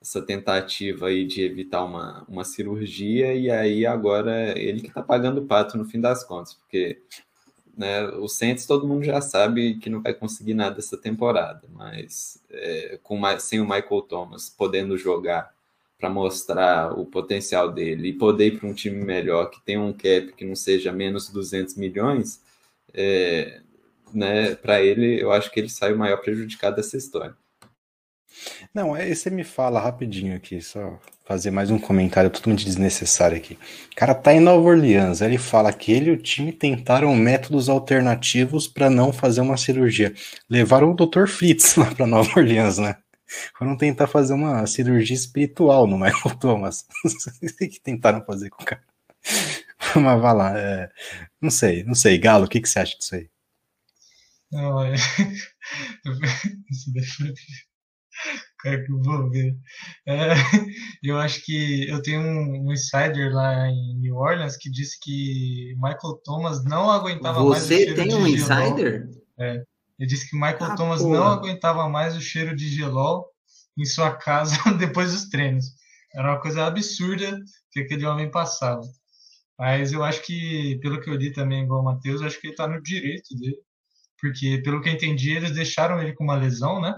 essa tentativa aí de evitar uma, uma cirurgia, e aí agora ele que está pagando o pato no fim das contas, porque né? O Saints todo mundo já sabe que não vai conseguir nada essa temporada, mas é, com sem o Michael Thomas podendo jogar para mostrar o potencial dele e poder ir para um time melhor que tem um cap que não seja menos 200 milhões, é, né? Para ele, eu acho que ele sai o maior prejudicado dessa história. Não, aí você me fala rapidinho aqui, só fazer mais um comentário totalmente desnecessário aqui. O cara tá em Nova Orleans, ele fala que ele e o time tentaram métodos alternativos para não fazer uma cirurgia. Levaram o Dr. Fritz lá para Nova Orleans, né? Foram tentar fazer uma cirurgia espiritual no Michael Thomas. Não sei o que tentaram fazer com o cara. Mas vai lá. É... Não sei, não sei. Galo, o que, que você acha disso aí? Não, é... Cara, que eu vou ver. É, eu acho que eu tenho um, um, insider lá em New Orleans que disse que Michael Thomas não aguentava Você mais o cheiro tem um insider? É. Ele disse que Michael ah, Thomas não aguentava mais o cheiro de gelol em sua casa depois dos treinos. Era uma coisa absurda que aquele homem passava. Mas eu acho que, pelo que eu li também, igual o Matheus, acho que ele está no direito dele. Porque, pelo que eu entendi, eles deixaram ele com uma lesão, né?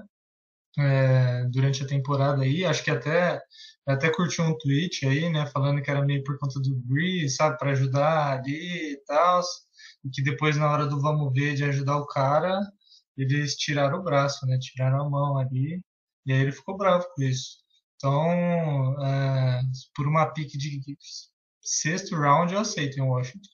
É, durante a temporada aí. Acho que até até curti um tweet aí, né? Falando que era meio por conta do Breeze, sabe? Para ajudar ali e tal. E que depois, na hora do vamos ver, de ajudar o cara, eles tiraram o braço, né? Tiraram a mão ali. E aí ele ficou bravo com isso. Então, é, por uma pique de sexto round, eu aceito em Washington.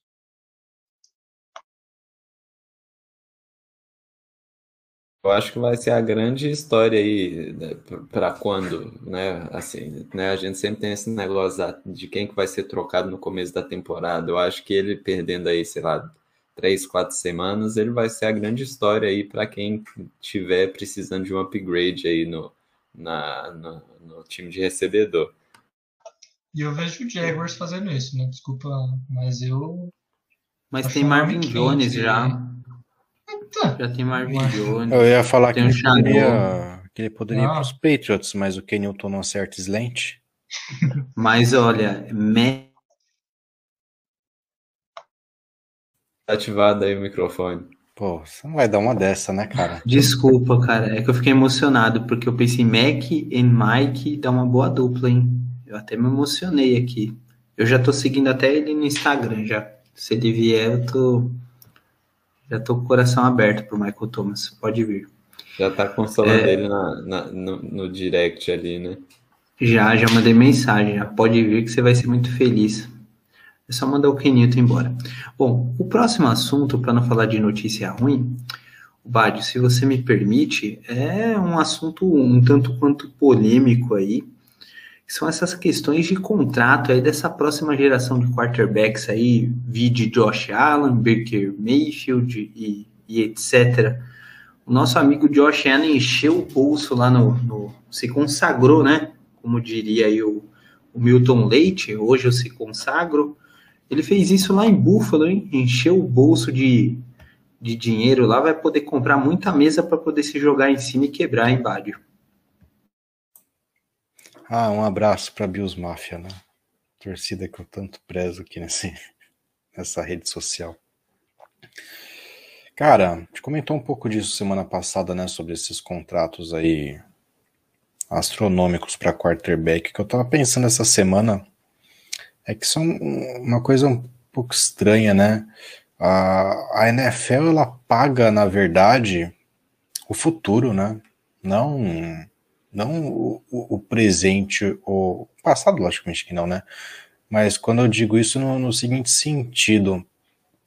Eu acho que vai ser a grande história aí né, para quando, né? Assim, né? A gente sempre tem esse negócio de quem que vai ser trocado no começo da temporada. Eu acho que ele perdendo aí, sei lá, três, quatro semanas, ele vai ser a grande história aí para quem tiver precisando de um upgrade aí no, na, no, no time de recebedor. E eu vejo o Jaguars fazendo isso, né? Desculpa, mas eu. Mas tem Marvin Jones já. Eita. Já tem Marvin Jones. Eu ia falar que, um ele poderia, que ele poderia ir para os Patriots, mas o Kenilton não acerta slant. mas olha, me... ativado aí o microfone. Pô, você não vai dar uma dessa, né, cara? Desculpa, cara. É que eu fiquei emocionado, porque eu pensei Mac e Mike dá uma boa dupla, hein? Eu até me emocionei aqui. Eu já tô seguindo até ele no Instagram, já. Se ele vier, eu tô. Já tô com o coração aberto pro Michael Thomas. Pode vir. Já tá consolando é... ele na, na, no, no direct ali, né? Já, já mandei mensagem. Já pode vir que você vai ser muito feliz. É só mandar o Kenilton embora. Bom, o próximo assunto, para não falar de notícia ruim, Bádio, se você me permite, é um assunto um tanto quanto polêmico aí, são essas questões de contrato aí dessa próxima geração de quarterbacks aí, vide Josh Allen, Baker Mayfield e, e, etc. O nosso amigo Josh Allen encheu o pulso lá no, no se consagrou, né? Como diria aí o, o Milton Leite, hoje eu se consagro, ele fez isso lá em Buffalo, hein? Encheu o bolso de, de dinheiro lá, vai poder comprar muita mesa para poder se jogar em cima e quebrar, hein, Bádio? Ah, um abraço para Bills Mafia, né? Torcida que eu tanto prezo aqui nesse, nessa rede social. Cara, a gente comentou um pouco disso semana passada, né? Sobre esses contratos aí astronômicos para quarterback, que eu tava pensando essa semana é que são uma coisa um pouco estranha, né? A, a NFL ela paga, na verdade, o futuro, né? Não, não o, o presente, o passado, logicamente que não, né? Mas quando eu digo isso no, no seguinte sentido,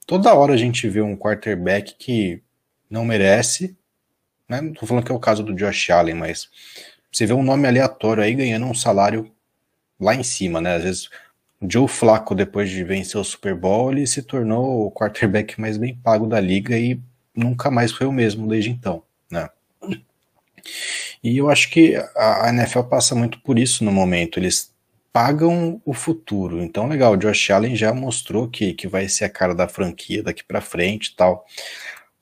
toda hora a gente vê um quarterback que não merece, né? Não tô falando que é o caso do Josh Allen, mas você vê um nome aleatório aí ganhando um salário lá em cima, né? Às vezes Joe Flacco, depois de vencer o Super Bowl, ele se tornou o quarterback mais bem pago da liga e nunca mais foi o mesmo desde então, né? E eu acho que a NFL passa muito por isso no momento. Eles pagam o futuro. Então, legal, o Josh Allen já mostrou que, que vai ser a cara da franquia daqui para frente e tal.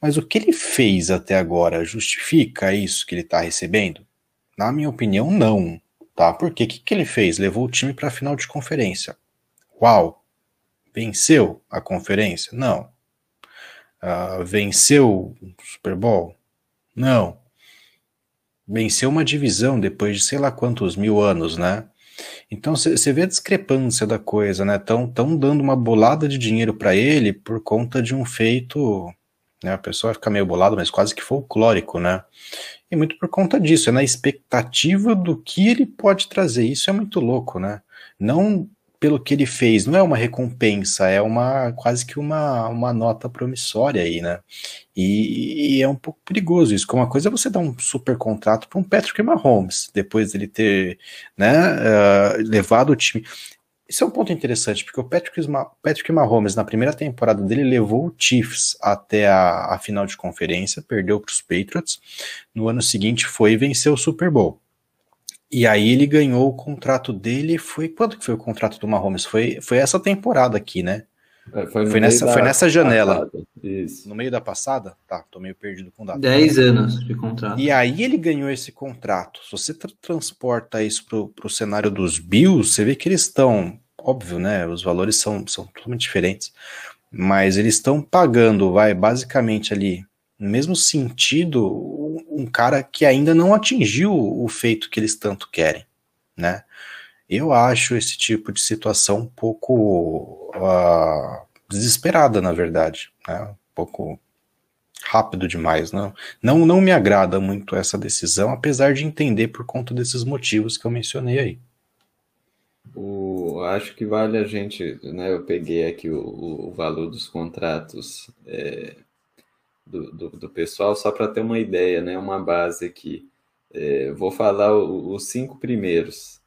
Mas o que ele fez até agora justifica isso que ele está recebendo? Na minha opinião, não. Tá? Porque o que, que ele fez? Levou o time para a final de conferência. Uau! Venceu a conferência? Não. Uh, venceu o Super Bowl? Não. Venceu uma divisão depois de sei lá quantos mil anos, né? Então você vê a discrepância da coisa, né? Estão tão dando uma bolada de dinheiro para ele por conta de um feito, né? A pessoa fica meio bolada, mas quase que folclórico, né? E muito por conta disso, é na expectativa do que ele pode trazer. Isso é muito louco, né? Não pelo que ele fez, não é uma recompensa, é uma quase que uma, uma nota promissória aí, né? E, e é um pouco perigoso isso. Como uma coisa é você dar um super contrato para um Patrick Mahomes, depois dele ter né, uh, levado o time. Isso é um ponto interessante, porque o Patrick, Patrick Mahomes, na primeira temporada dele, levou o Chiefs até a, a final de conferência, perdeu para os Patriots. No ano seguinte foi e venceu o Super Bowl. E aí ele ganhou o contrato dele, foi quando que foi o contrato do Mahomes? Foi, foi essa temporada aqui, né? É, foi, foi nessa, foi nessa janela. No meio da passada? Tá, tô meio perdido com data. 10 anos de contrato. E aí ele ganhou esse contrato. Se você tra transporta isso pro, pro cenário dos Bills, você vê que eles estão, óbvio, né? Os valores são, são totalmente diferentes. Mas eles estão pagando, vai, basicamente ali, no mesmo sentido, um cara que ainda não atingiu o feito que eles tanto querem, né? Eu acho esse tipo de situação um pouco uh, desesperada, na verdade, né? um pouco rápido demais. Não, não, não me agrada muito essa decisão, apesar de entender por conta desses motivos que eu mencionei aí. O, acho que vale a gente, né? Eu peguei aqui o, o valor dos contratos é, do, do, do, pessoal só para ter uma ideia, né? Uma base aqui. É, vou falar o, os cinco primeiros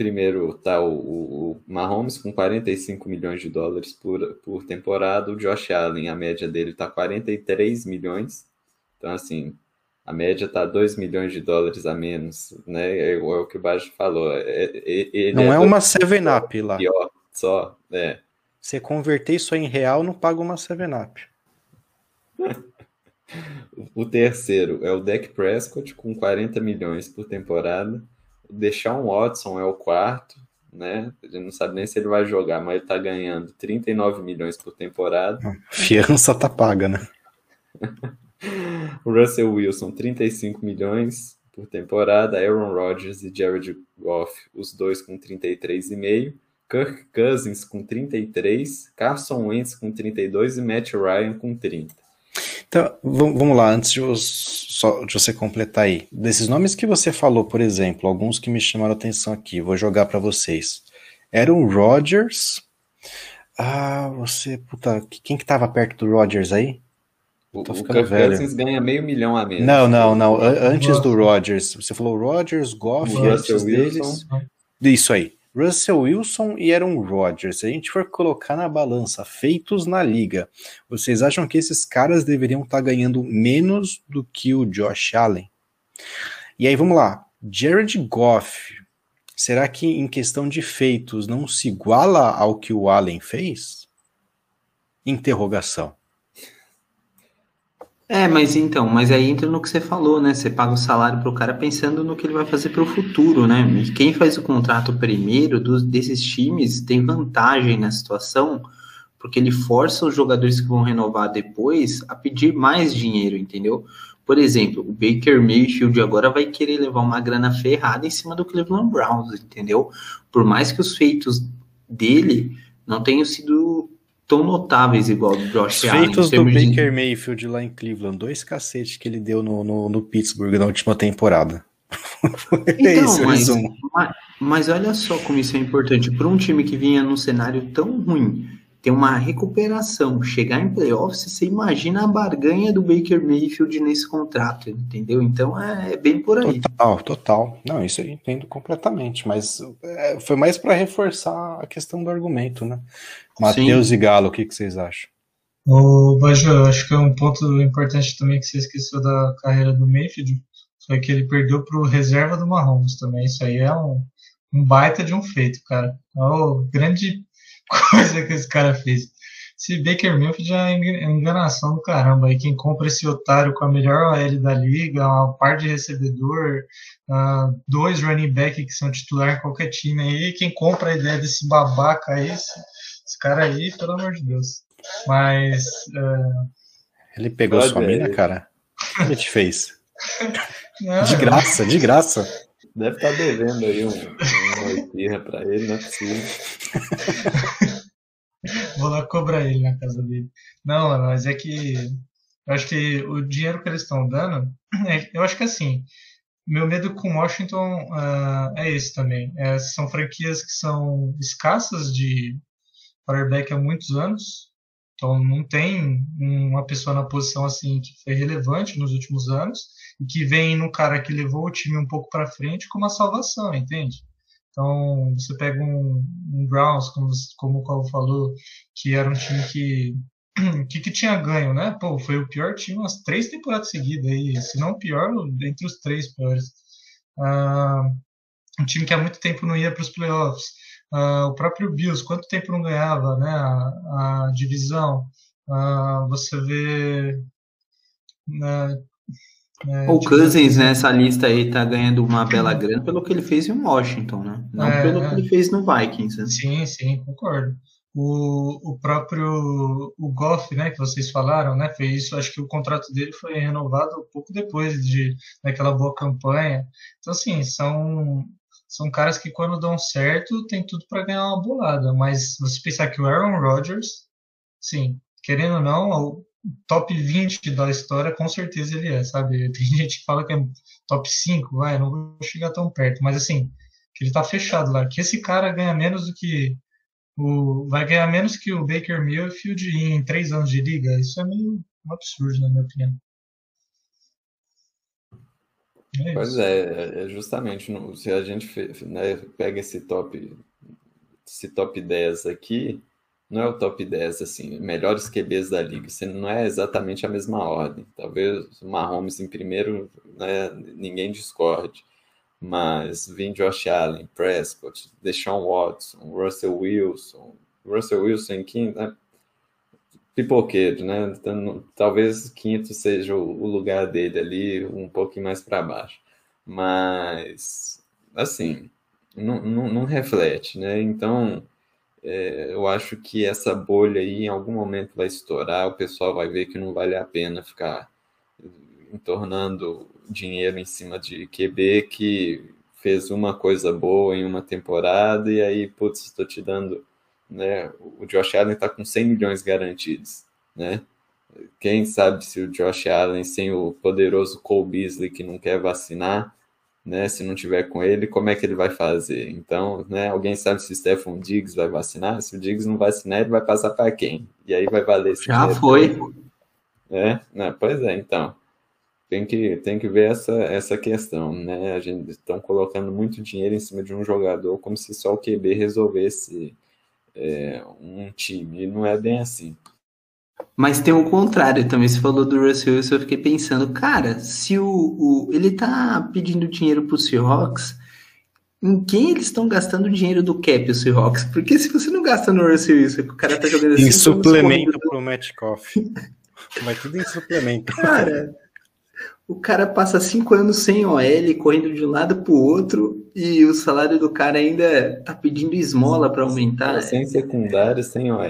primeiro tá o, o, Mahomes com 45 milhões de dólares por, por temporada, o Josh Allen, a média dele tá 43 milhões, então assim, a média tá 2 milhões de dólares a menos, né, é, é o que o Baixo falou. É, é não é, é uma 7-up lá. Pior, só, é. Você converter isso em real, não paga uma 7-up. O terceiro é o Dak Prescott com 40 milhões por temporada, deixar um Watson é o quarto, né? A gente não sabe nem se ele vai jogar, mas ele tá ganhando 39 milhões por temporada. Fiança tá paga, né? o Russell Wilson, 35 milhões por temporada. Aaron Rodgers e Jared Goff, os dois com 33,5. Kirk Cousins com 33, Carson Wentz com 32 e Matt Ryan com 30. Então, vamos lá, antes de, só, de você completar aí. Desses nomes que você falou, por exemplo, alguns que me chamaram a atenção aqui, vou jogar para vocês. Aaron Rodgers. Ah, você, puta, quem que tava perto do Rodgers aí? O, Tô ficando o Kirk velho. Cousins ganha meio milhão a menos. Não, não, não. Antes do Rodgers. Você falou Rodgers, Goff, antes deles. Isso aí. Russell Wilson e Aaron Rodgers. Se a gente for colocar na balança feitos na liga, vocês acham que esses caras deveriam estar tá ganhando menos do que o Josh Allen? E aí vamos lá, Jared Goff, será que em questão de feitos não se iguala ao que o Allen fez? Interrogação. É, mas então, mas aí entra no que você falou, né? Você paga o salário pro cara pensando no que ele vai fazer pro futuro, né? Quem faz o contrato primeiro dos, desses times tem vantagem na situação, porque ele força os jogadores que vão renovar depois a pedir mais dinheiro, entendeu? Por exemplo, o Baker Mayfield agora vai querer levar uma grana ferrada em cima do Cleveland Browns, entendeu? Por mais que os feitos dele não tenham sido tão notáveis igual do Josh Allen. Feitos do Baker de... Mayfield lá em Cleveland, dois cacetes que ele deu no, no, no Pittsburgh na última temporada. então, é isso, mas, mas, mas, olha só como isso é importante. Para um time que vinha num cenário tão ruim, ter uma recuperação, chegar em playoffs, você imagina a barganha do Baker Mayfield nesse contrato, entendeu? Então é, é bem por aí. Total, total. Não, isso eu entendo completamente, mas é, foi mais para reforçar a questão do argumento, né? Matheus e Galo, o que, que vocês acham? O Bajô, acho que é um ponto importante também que você esqueceu da carreira do Mayfield, foi que ele perdeu para o reserva do Mahomes também. Isso aí é um, um baita de um feito, cara. É uma grande coisa que esse cara fez. Esse Baker Mayfield já é enganação do caramba. Aí quem compra esse otário com a melhor OL da liga, uma par de recebedor, uh, dois running back que são titular em qualquer time aí, quem compra a ideia desse babaca aí, esse, esse cara aí, pelo amor de Deus. Mas. Uh... Ele pegou sua mina, cara? O que ele te fez? Não, de graça, de graça. Deve estar tá devendo aí um, esfirra pra ele, não é possível. Vou lá cobrar ele na casa dele. Não, mas é que eu acho que o dinheiro que eles estão dando, é, eu acho que assim, meu medo com Washington uh, é esse também. É, são franquias que são escassas de quarterback há muitos anos, então não tem uma pessoa na posição assim que foi relevante nos últimos anos e que vem no cara que levou o time um pouco para frente com uma salvação, entende? Então, você pega um, um Browns, como, como o Paulo falou, que era um time que, que, que, tinha ganho, né? Pô, foi o pior time umas três temporadas seguidas aí, se não pior, entre os três piores. Ah, um time que há muito tempo não ia para os playoffs. Uh, o próprio Bills, quanto tempo não ganhava né, a, a divisão? Uh, você vê. Né, né, o Cousins nessa lista aí tá ganhando uma bela grana pelo que ele fez em Washington, né? Não é, pelo que ele fez no Vikings. Né? Sim, sim, concordo. O, o próprio o Goff, né, que vocês falaram, né, fez isso. Acho que o contrato dele foi renovado pouco depois de daquela boa campanha. Então, assim, são são caras que quando dão certo tem tudo para ganhar uma bolada. Mas você pensar que o Aaron Rodgers, sim, querendo ou não, top 20 da história, com certeza ele é, sabe? Tem gente que fala que é top 5, vai, não vou chegar tão perto, mas assim, que ele tá fechado lá. Que esse cara ganha menos do que o, vai ganhar menos que o Baker Mayfield em três anos de liga. Isso é meio um absurdo, na minha opinião. É pois é, é, é justamente se a gente né, pega esse top, esse top 10 aqui, não é o top 10 assim, melhores QBs da liga, assim, não é exatamente a mesma ordem. Talvez o Mahomes em primeiro, né, ninguém discorde. Mas vem Josh Allen, Prescott, Deshaun Watson, Russell Wilson, Russell Wilson em quinto, né? pipoqueiro, né? Então, talvez quinto seja o lugar dele ali, um pouquinho mais para baixo. Mas, assim, não, não, não reflete, né? Então, é, eu acho que essa bolha aí em algum momento vai estourar, o pessoal vai ver que não vale a pena ficar entornando dinheiro em cima de QB que fez uma coisa boa em uma temporada e aí, putz, estou te dando, né? O Josh Allen está com 100 milhões garantidos, né? Quem sabe se o Josh Allen sem o poderoso Cole Beasley que não quer vacinar, né? Se não tiver com ele, como é que ele vai fazer? Então, né? Alguém sabe se o Stephon Diggs vai vacinar? Se o Diggs não vacinar, ele vai passar para quem? E aí vai valer esse Já foi. É, não, pois é, então tem que, tem que ver essa, essa questão, né? A gente estão colocando muito dinheiro em cima de um jogador como se só o QB resolvesse é, um time, e não é bem assim. Mas tem o contrário também. Você falou do Russell Wilson, eu fiquei pensando, cara, se o, o ele tá pedindo dinheiro pro Seahawks, em quem eles estão gastando dinheiro do cap, o Seahawks? Porque se você não gasta no Russell Wilson, o cara tá jogando assim. Em suplemento pro Metcalf. Vai tudo em suplemento. Cara, o cara passa cinco anos sem OL, correndo de um lado para o outro, e o salário do cara ainda tá pedindo esmola para aumentar. Sem secundário, sem OL.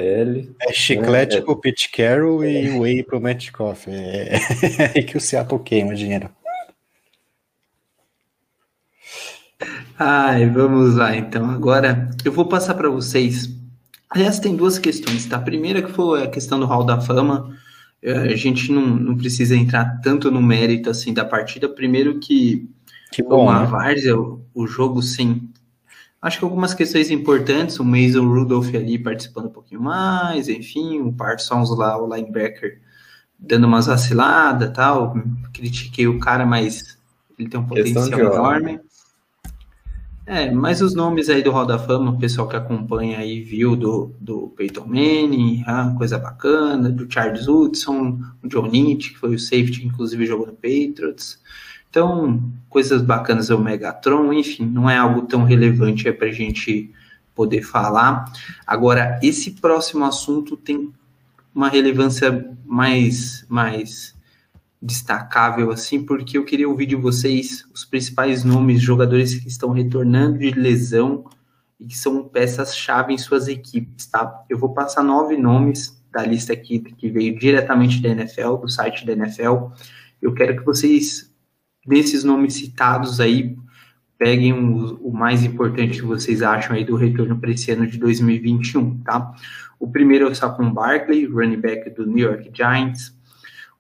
É chiclete é, pro Pete Carroll é. e whey pro Metcalf. É, é aí que o Seattle queima dinheiro. Ai, vamos lá então. Agora eu vou passar para vocês. Aliás, tem duas questões, tá? A primeira que foi a questão do Hall da Fama é, a gente não, não precisa entrar tanto no mérito assim da partida. Primeiro que, que bom, uma né? várzea, o, o jogo sim. Acho que algumas questões importantes, o Mason Rudolph ali participando um pouquinho mais, enfim, o Parsons lá, o linebacker, dando umas vaciladas tal. Critiquei o cara, mas ele tem um potencial enorme. É, mas os nomes aí do Roda Fama, o pessoal que acompanha aí viu do, do Peyton Manning, ah, coisa bacana, do Charles Woodson, o John Nietzsche, que foi o safety, inclusive jogou no Patriots. Então, coisas bacanas é o Megatron, enfim, não é algo tão relevante é para a gente poder falar. Agora, esse próximo assunto tem uma relevância mais, mais destacável assim, porque eu queria ouvir de vocês os principais nomes jogadores que estão retornando de lesão e que são peças-chave em suas equipes, tá? Eu vou passar nove nomes da lista aqui que veio diretamente da NFL, do site da NFL. Eu quero que vocês, desses nomes citados aí, peguem o, o mais importante que vocês acham aí do retorno para esse ano de 2021, tá? O primeiro é o Saquon Barkley, running back do New York Giants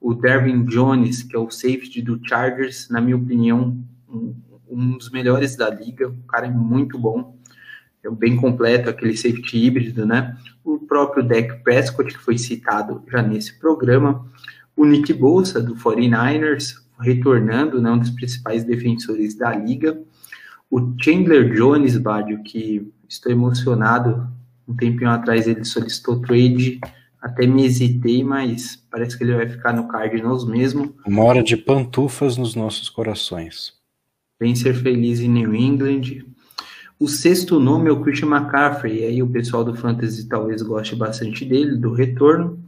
o Dervin Jones, que é o safety do Chargers, na minha opinião, um, um dos melhores da liga. O cara é muito bom, é bem completo, aquele safety híbrido, né? O próprio Dak Prescott, que foi citado já nesse programa. O Nick Bolsa, do 49ers, retornando, né, um dos principais defensores da liga. O Chandler Jones, Bádio, que estou emocionado. Um tempinho atrás ele solicitou trade até me hesitei, mas parece que ele vai ficar no Cardinals mesmo. Uma hora de pantufas nos nossos corações. Vem ser feliz em New England. O sexto nome é o Christian McCaffrey, e aí o pessoal do Fantasy talvez goste bastante dele, do retorno.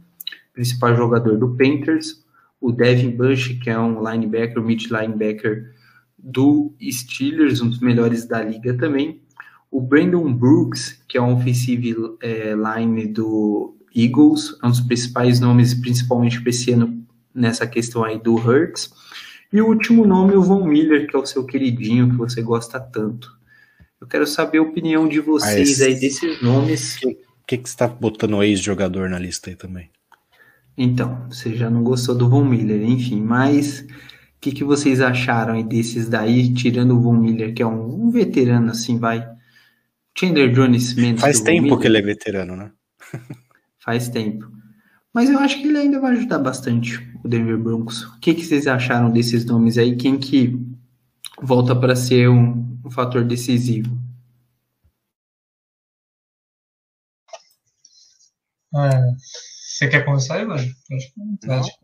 Principal jogador do Panthers. O Devin Bush, que é um linebacker, um mid linebacker do Steelers, um dos melhores da liga também. O Brandon Brooks, que é um offensive é, line do Eagles, é um dos principais nomes, principalmente para esse ano, nessa questão aí do Hurts. E o último nome, o Von Miller, que é o seu queridinho, que você gosta tanto. Eu quero saber a opinião de vocês aí desses nomes. Por que, que, você está botando ex-jogador na lista aí também? Então, você já não gostou do Von Miller, enfim, mas o que, que vocês acharam aí desses daí, tirando o Von Miller, que é um, um veterano assim, vai. Chandler Jones menos. Faz tempo que ele é veterano, né? Faz tempo. Mas eu acho que ele ainda vai ajudar bastante o Denver Broncos. O que, que vocês acharam desses nomes aí? Quem que volta para ser um, um, fator decisivo? É, você quer começar aí, velho? Pode começar.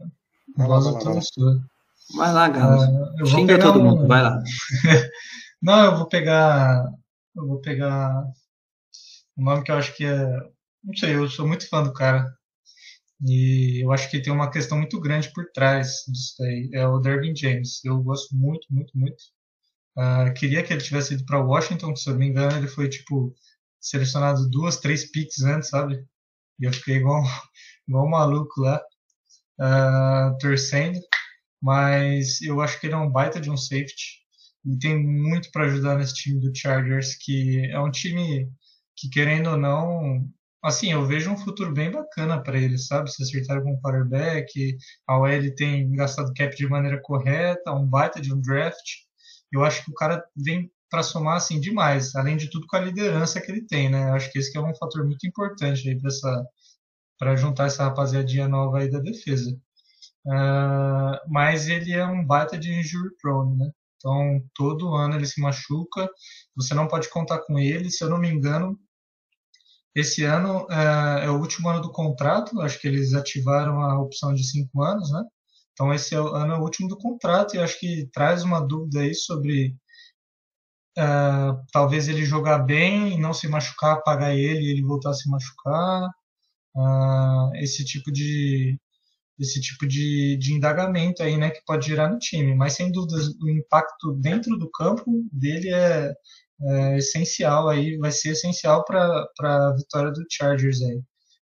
Não, não, Vai lá, Galo. Uh, Xinga todo um... mundo, vai lá. não, eu vou pegar. Eu vou pegar um nome que eu acho que é. Não sei, eu sou muito fã do cara. E eu acho que tem uma questão muito grande por trás disso daí. É o Dervin James. Eu gosto muito, muito, muito. Uh, queria que ele tivesse ido para Washington, se eu não me engano, ele foi tipo selecionado duas, três picks antes, sabe? E eu fiquei igual, igual um maluco lá, uh, torcendo. Mas eu acho que ele é um baita de um safety. E tem muito para ajudar nesse time do Chargers, que é um time que, querendo ou não, assim, eu vejo um futuro bem bacana para eles, sabe? Se acertar com o quarterback, a OL tem gastado cap de maneira correta, um baita de um draft. Eu acho que o cara vem para somar assim demais, além de tudo com a liderança que ele tem, né? Eu acho que esse que é um fator muito importante aí para para juntar essa rapaziadinha nova aí da defesa. Uh, mas ele é um baita de injury prone, né? Então, todo ano ele se machuca, você não pode contar com ele. Se eu não me engano, esse ano é, é, o último ano do contrato, acho que eles ativaram a opção de cinco anos, né? Então esse é ano é o último do contrato e acho que traz uma dúvida aí sobre uh, talvez ele jogar bem e não se machucar, pagar ele e ele voltar a se machucar. Uh, esse tipo de esse tipo de, de indagamento aí, né, que pode gerar no time. Mas sem dúvida o impacto dentro do campo dele é, é, essencial aí, vai ser essencial para a vitória do Chargers aí.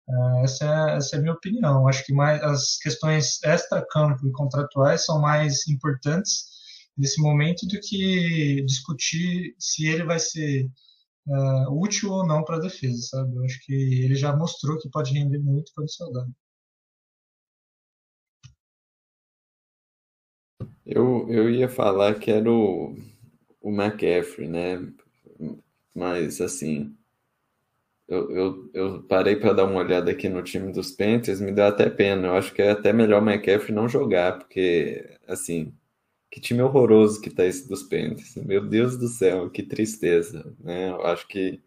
Uh, essa, é, essa é a minha opinião. Acho que mais as questões extra-campo e contratuais são mais importantes nesse momento do que discutir se ele vai ser uh, útil ou não para a defesa, sabe? Eu acho que ele já mostrou que pode render muito quando saudável. Eu, eu ia falar que era o, o McCaffrey, né? Mas, assim, eu, eu, eu parei para dar uma olhada aqui no time dos Panthers, me deu até pena. Eu acho que é até melhor o McCaffrey não jogar, porque, assim, que time horroroso que tá esse dos Panthers. Meu Deus do céu, que tristeza, né? Eu acho que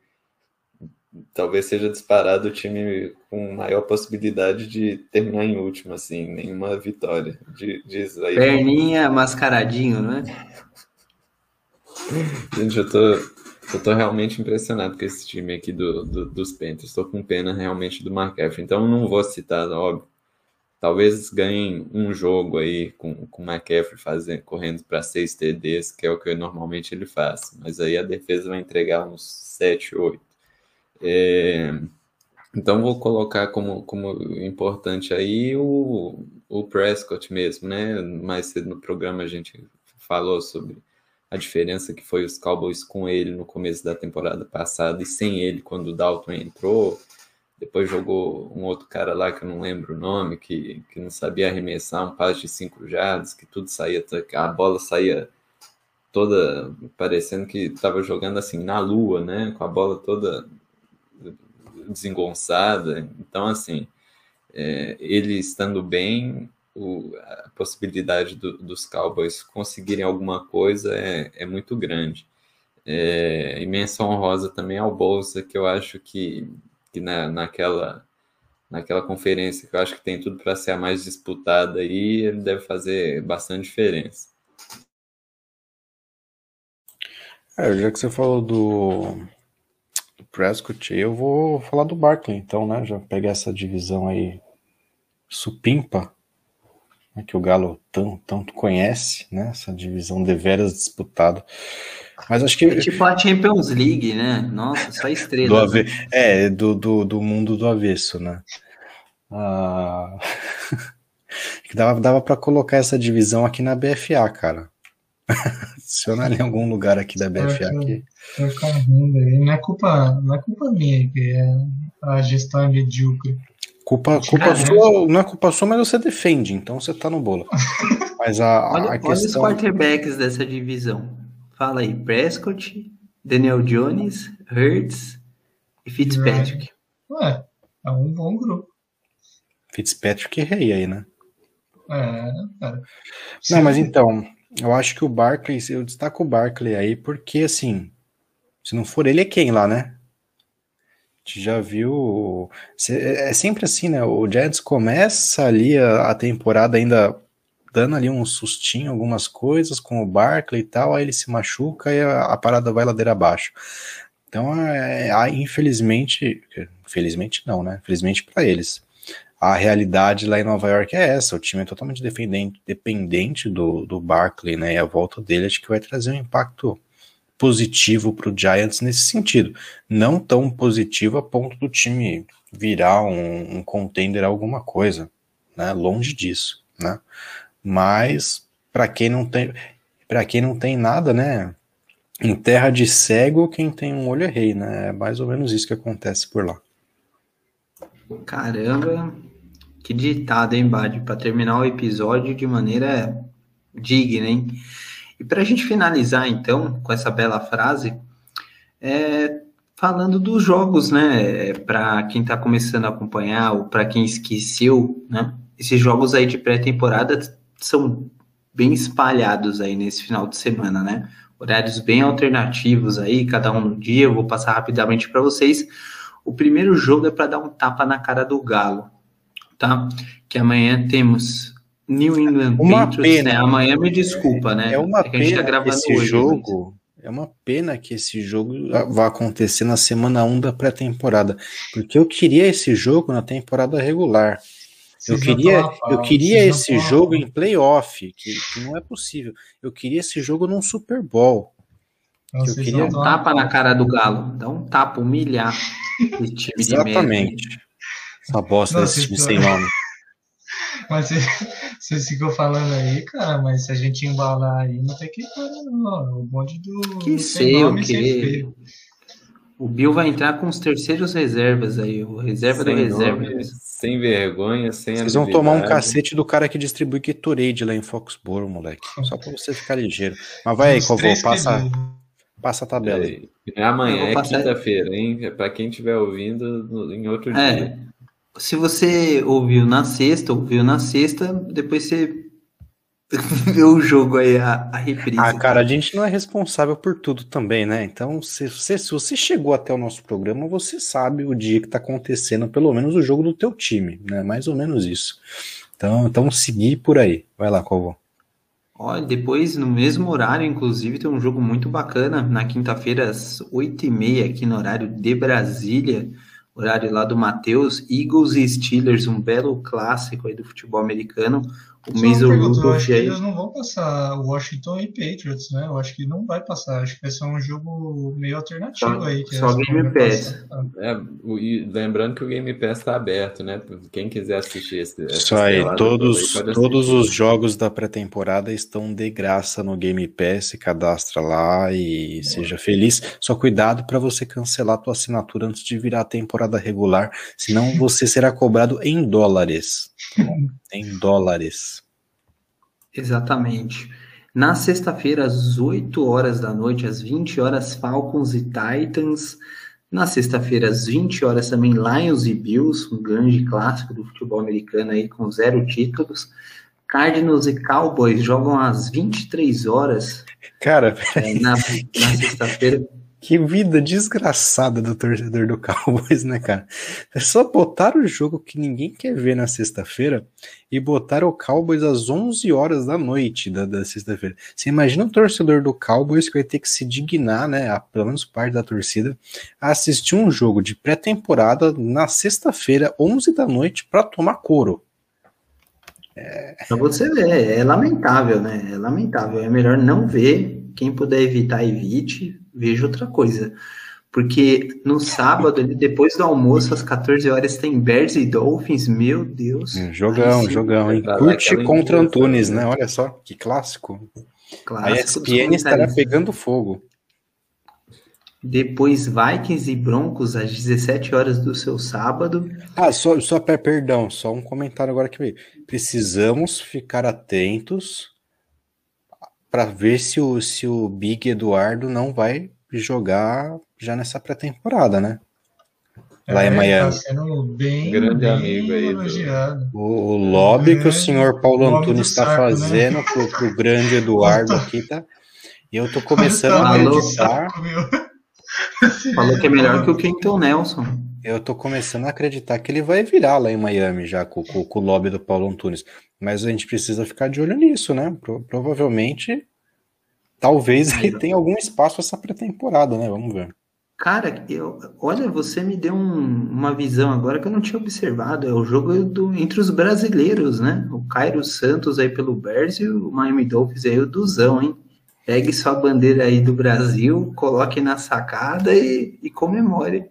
talvez seja disparado o time com maior possibilidade de terminar em último, assim, nenhuma vitória. Diz aí. Perninha mascaradinho, né? Gente, eu tô, eu tô realmente impressionado com esse time aqui do, do dos Panthers. Estou com pena realmente do McCaffrey. Então não vou citar, óbvio. Talvez ganhem um jogo aí com, com o McCaffrey fazendo, correndo para seis TDs, que é o que normalmente ele faz. Mas aí a defesa vai entregar uns 7, 8. É, então vou colocar como, como importante aí o, o Prescott mesmo, né? Mais cedo no programa a gente falou sobre a diferença que foi os Cowboys com ele no começo da temporada passada e sem ele quando o Dalton entrou. Depois jogou um outro cara lá que eu não lembro o nome, que, que não sabia arremessar um passe de cinco jardas, que tudo saía, a bola saía toda parecendo que estava jogando assim na lua, né? Com a bola toda desengonçada. Então, assim, é, ele estando bem, o, a possibilidade do, dos Cowboys conseguirem alguma coisa é, é muito grande. É, e honrosa também ao Bolsa, que eu acho que, que na, naquela, naquela conferência, que eu acho que tem tudo para ser a mais disputada aí, ele deve fazer bastante diferença. É, já que você falou do, do Prescott, eu vou falar do Barkley, então, né? Já pegar essa divisão aí supimpa, né, que o Galo tão, tanto conhece, né? Essa divisão deveras disputada. Mas acho que. É tipo a Champions League, né? Nossa, só estrela. Do ave... né? É, do, do, do mundo do avesso, né? Ah... dava, dava para colocar essa divisão aqui na BFA, cara. Adicionar em algum lugar aqui da BFA. Aqui. Não é culpa, não é culpa minha que é a gestão medíocre. Culpa, culpa sua, não é culpa sua, mas você defende, então você tá no bolo. Mas a, olha, a questão... olha os quarterbacks dessa divisão. Fala aí, Prescott, Daniel Jones, Hurts e Fitzpatrick. Ué, é um bom grupo. Fitzpatrick é rei aí, né? É, cara. Não, mas então, eu acho que o Barkley, eu destaco o Barkley aí, porque assim, se não for ele, é quem lá, né? A gente já viu. É sempre assim, né? O Jets começa ali a temporada ainda dando ali um sustinho, algumas coisas com o Barkley e tal, aí ele se machuca e a, a parada vai ladeira abaixo. Então, é, é, infelizmente, infelizmente não, né? Felizmente para eles. A realidade lá em Nova York é essa, o time é totalmente dependente, dependente do, do Barkley, né, e a volta dele acho que vai trazer um impacto positivo para o Giants nesse sentido, não tão positivo a ponto do time virar um, um contender alguma coisa, né, longe disso, né, mas para quem não tem, para quem não tem nada, né, em terra de cego, quem tem um olho é rei, né, é mais ou menos isso que acontece por lá. Caramba, que ditado, hein, Bad? Para terminar o episódio de maneira digna, hein? E para a gente finalizar, então, com essa bela frase, é, falando dos jogos, né? Para quem está começando a acompanhar ou para quem esqueceu, né? Esses jogos aí de pré-temporada são bem espalhados aí nesse final de semana, né? Horários bem alternativos aí, cada um dia. Eu vou passar rapidamente para vocês. O primeiro jogo é para dar um tapa na cara do Galo tá? Que amanhã temos New England uma Patriots, pena, né? Amanhã me desculpa, né? É uma é pena tá que esse hoje, jogo. Mas... É uma pena que esse jogo vá acontecer na semana 1 da pré-temporada, porque eu queria esse jogo na temporada regular. Eu queria, eu queria esse jogo em playoff, que, que, não é possível. Eu queria esse jogo num Super Bowl. eu queria um tapa na cara do Galo, dá um tapa, humilhar esse time Exatamente. Essa bosta desse time sem nome. Mas vocês ficam falando aí, cara, mas se a gente embalar aí, não tem que parar, não. O bonde do. Que sei o que. O Bill vai entrar com os terceiros reservas aí, o reserva sem do reserva. Nome, sem vergonha, sem Vocês vão tomar um cacete do cara que distribui Gatorade lá em Foxborough, moleque. Só pra você ficar ligeiro. Mas vai aí, Covô, passa, passa a tabela aí. É, amanhã, é quinta-feira, hein? É pra quem estiver ouvindo em outro é. dia se você ouviu na sexta, ouviu na sexta, depois você vê o jogo aí, a, a reprise. Ah, cara, a gente não é responsável por tudo também, né? Então, se você, se você chegou até o nosso programa, você sabe o dia que tá acontecendo, pelo menos o jogo do teu time, né? Mais ou menos isso. Então, então seguir por aí. Vai lá, Covô. Olha, depois, no mesmo horário, inclusive, tem um jogo muito bacana, na quinta-feira, às oito e meia, aqui no horário de Brasília, horário lá do Matheus, Eagles e Steelers, um belo clássico aí do futebol americano. O Mason Rudolph acho que eles não vão passar Washington e Patriots, né? Eu acho que não vai passar. Acho que vai ser um jogo meio alternativo só, aí. Que só Game Pass. É, e lembrando que o Game Pass está aberto, né? Quem quiser assistir esse. Isso aí, todos, todos os jogos da pré-temporada estão de graça no Game Pass. Cadastra lá e seja feliz. Só cuidado para você cancelar a tua assinatura antes de virar a temporada regular, senão você será cobrado em dólares. em dólares. Exatamente. Na sexta-feira, às 8 horas da noite, às 20 horas, Falcons e Titans. Na sexta-feira, às 20 horas, também Lions e Bills, um grande clássico do futebol americano aí com zero títulos. Cardinals e Cowboys jogam às 23 horas. Cara, é, na, na sexta-feira. Que vida desgraçada do torcedor do Cowboys, né, cara? É só botar o jogo que ninguém quer ver na sexta-feira e botar o Cowboys às 11 horas da noite da, da sexta-feira. Você imagina um torcedor do Cowboys que vai ter que se dignar, né, a, pelo menos parte da torcida, a assistir um jogo de pré-temporada na sexta-feira, 11 da noite, para tomar couro. É... Pra você ver, é lamentável, né? É lamentável. É melhor não ver. Quem puder evitar, evite vejo outra coisa. Porque no sábado, depois do almoço, às 14 horas, tem Bears e Dolphins. Meu Deus. Hum, jogão, Ai, jogão, hein? Curte contra Antunes, né? Olha só, que clássico. clássico a ESPN estará pegando fogo. Depois Vikings e Broncos às 17 horas do seu sábado. Ah, só, só perdão, só um comentário agora que veio. Precisamos ficar atentos para ver se o, se o Big Eduardo não vai jogar já nessa pré-temporada, né? Lá é, em Miami. Tá sendo bem, grande bem amigo aí. Do... O, o lobby que o senhor Paulo Antunes está né? fazendo né? pro, pro grande Eduardo aqui, tá? E eu tô começando a acreditar. Falou que é melhor que o Kenton Nelson. Eu tô começando a acreditar que ele vai virar lá em Miami já com, com, com o lobby do Paulo Antunes. Mas a gente precisa ficar de olho nisso, né? Pro, provavelmente, talvez ele tenha algum espaço essa pré-temporada, né? Vamos ver. Cara, eu, olha, você me deu um, uma visão agora que eu não tinha observado. É o jogo do, entre os brasileiros, né? O Cairo Santos aí pelo Bears e o Miami Dolphins aí o Duzão, hein? Pegue sua bandeira aí do Brasil, coloque na sacada e, e comemore.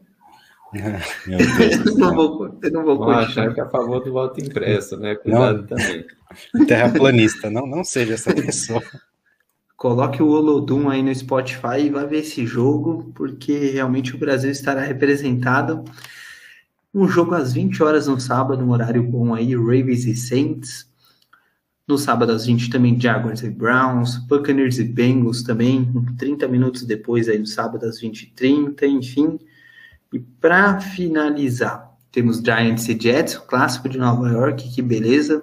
Meu Deus eu não vou, eu não vou achar que é a favor do voto impresso, né? Cuidado não. também. Terraplanista, não, não seja essa pessoa. Coloque o Olodum aí no Spotify e vá ver esse jogo, porque realmente o Brasil estará representado. Um jogo às 20 horas no sábado, um horário bom aí, Ravens e Saints. No sábado às 20 também Jaguars e Browns, Buccaneers e Bengals também, 30 minutos depois aí no sábado às 20h30, enfim. E para finalizar, temos Giants e Jets, o clássico de Nova York, que beleza.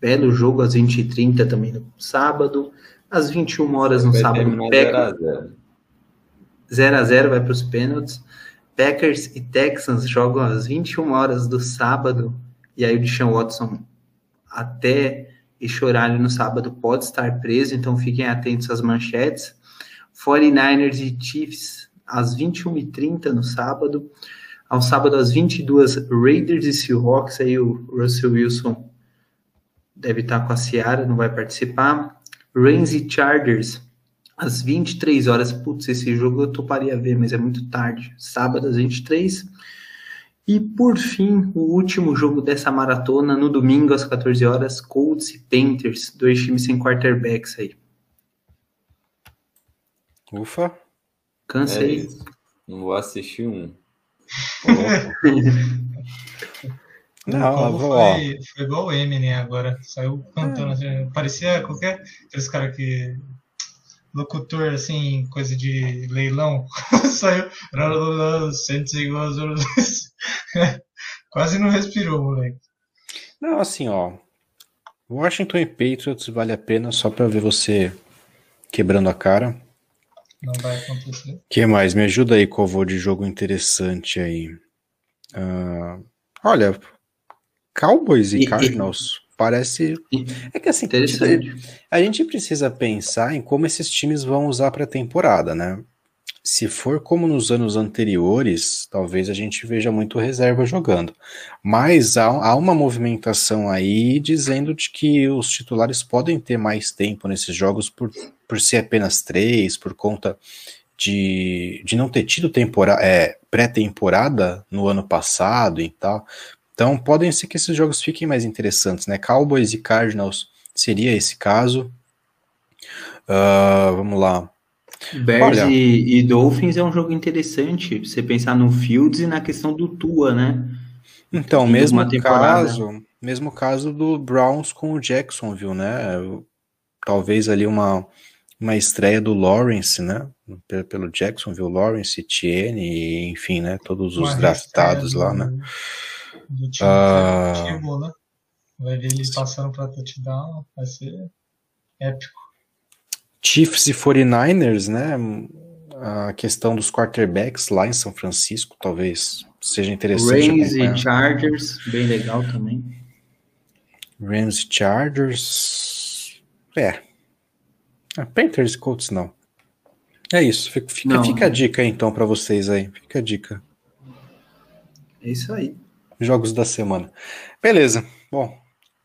Belo jogo às 20h30 também no sábado. Às 21 horas no vai sábado, Packers. 0x0 vai para os pênaltis. Packers e Texans jogam às 21 horas do sábado. E aí o Deshaun Watson, até este horário no sábado, pode estar preso. Então fiquem atentos às manchetes. 49ers e Chiefs às 21h30 no sábado. Ao sábado, às 22 Raiders e Seahawks. Aí o Russell Wilson deve estar com a Seara, não vai participar. Rams e Chargers, às 23 horas. Putz, esse jogo eu toparia ver, mas é muito tarde. Sábado, às 23 e por fim, o último jogo dessa maratona, no domingo às 14 horas, Colts e Panthers, dois times sem quarterbacks aí. Ufa. Cansei. É não vou assistir um. Não, foi, foi igual o Eminem agora. Saiu cantando. Assim, parecia qualquer. Aqueles caras que. Locutor, assim, coisa de leilão. Saiu. Quase não respirou, moleque. Não, assim, ó. Washington e Patriots vale a pena só pra ver você quebrando a cara. Não vai acontecer. que mais? Me ajuda aí, vou de jogo interessante aí. Uh, olha, Cowboys e, e Cardinals e, parece. É que assim, a gente precisa pensar em como esses times vão usar para a temporada, né? Se for como nos anos anteriores, talvez a gente veja muito reserva jogando. Mas há, há, uma movimentação aí dizendo de que os titulares podem ter mais tempo nesses jogos por, por ser apenas três, por conta de, de não ter tido é, pré-temporada no ano passado e tal. Então podem ser que esses jogos fiquem mais interessantes, né? Cowboys e Cardinals seria esse caso. Uh, vamos lá. Bears Olha, e, e, Dolphins é um jogo interessante, você pensar no Fields e na questão do Tua, né? Então, mesmo caso, mesmo caso do Browns com o Jacksonville, né? Talvez ali uma, uma estreia do Lawrence, né? Pelo Jacksonville, Lawrence, Etienne, enfim, né? Todos os draftados lá, né? Do time, ah, né? Vai ver ele passando para touchdown, vai ser épico. Chiefs e 49ers, né? a questão dos quarterbacks lá em São Francisco, talvez seja interessante. Rams e Chargers, bem legal também. Rams e Chargers. É. Ah, Panthers e Colts não. É isso. Fica, fica, fica a dica então para vocês aí. Fica a dica. É isso aí. Jogos da semana. Beleza. Bom,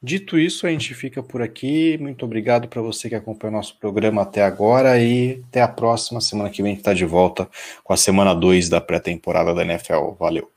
dito isso, a gente fica por aqui. Muito obrigado para você que acompanhou nosso programa até agora e até a próxima. Semana que vem a gente está de volta com a semana 2 da pré-temporada da NFL. Valeu.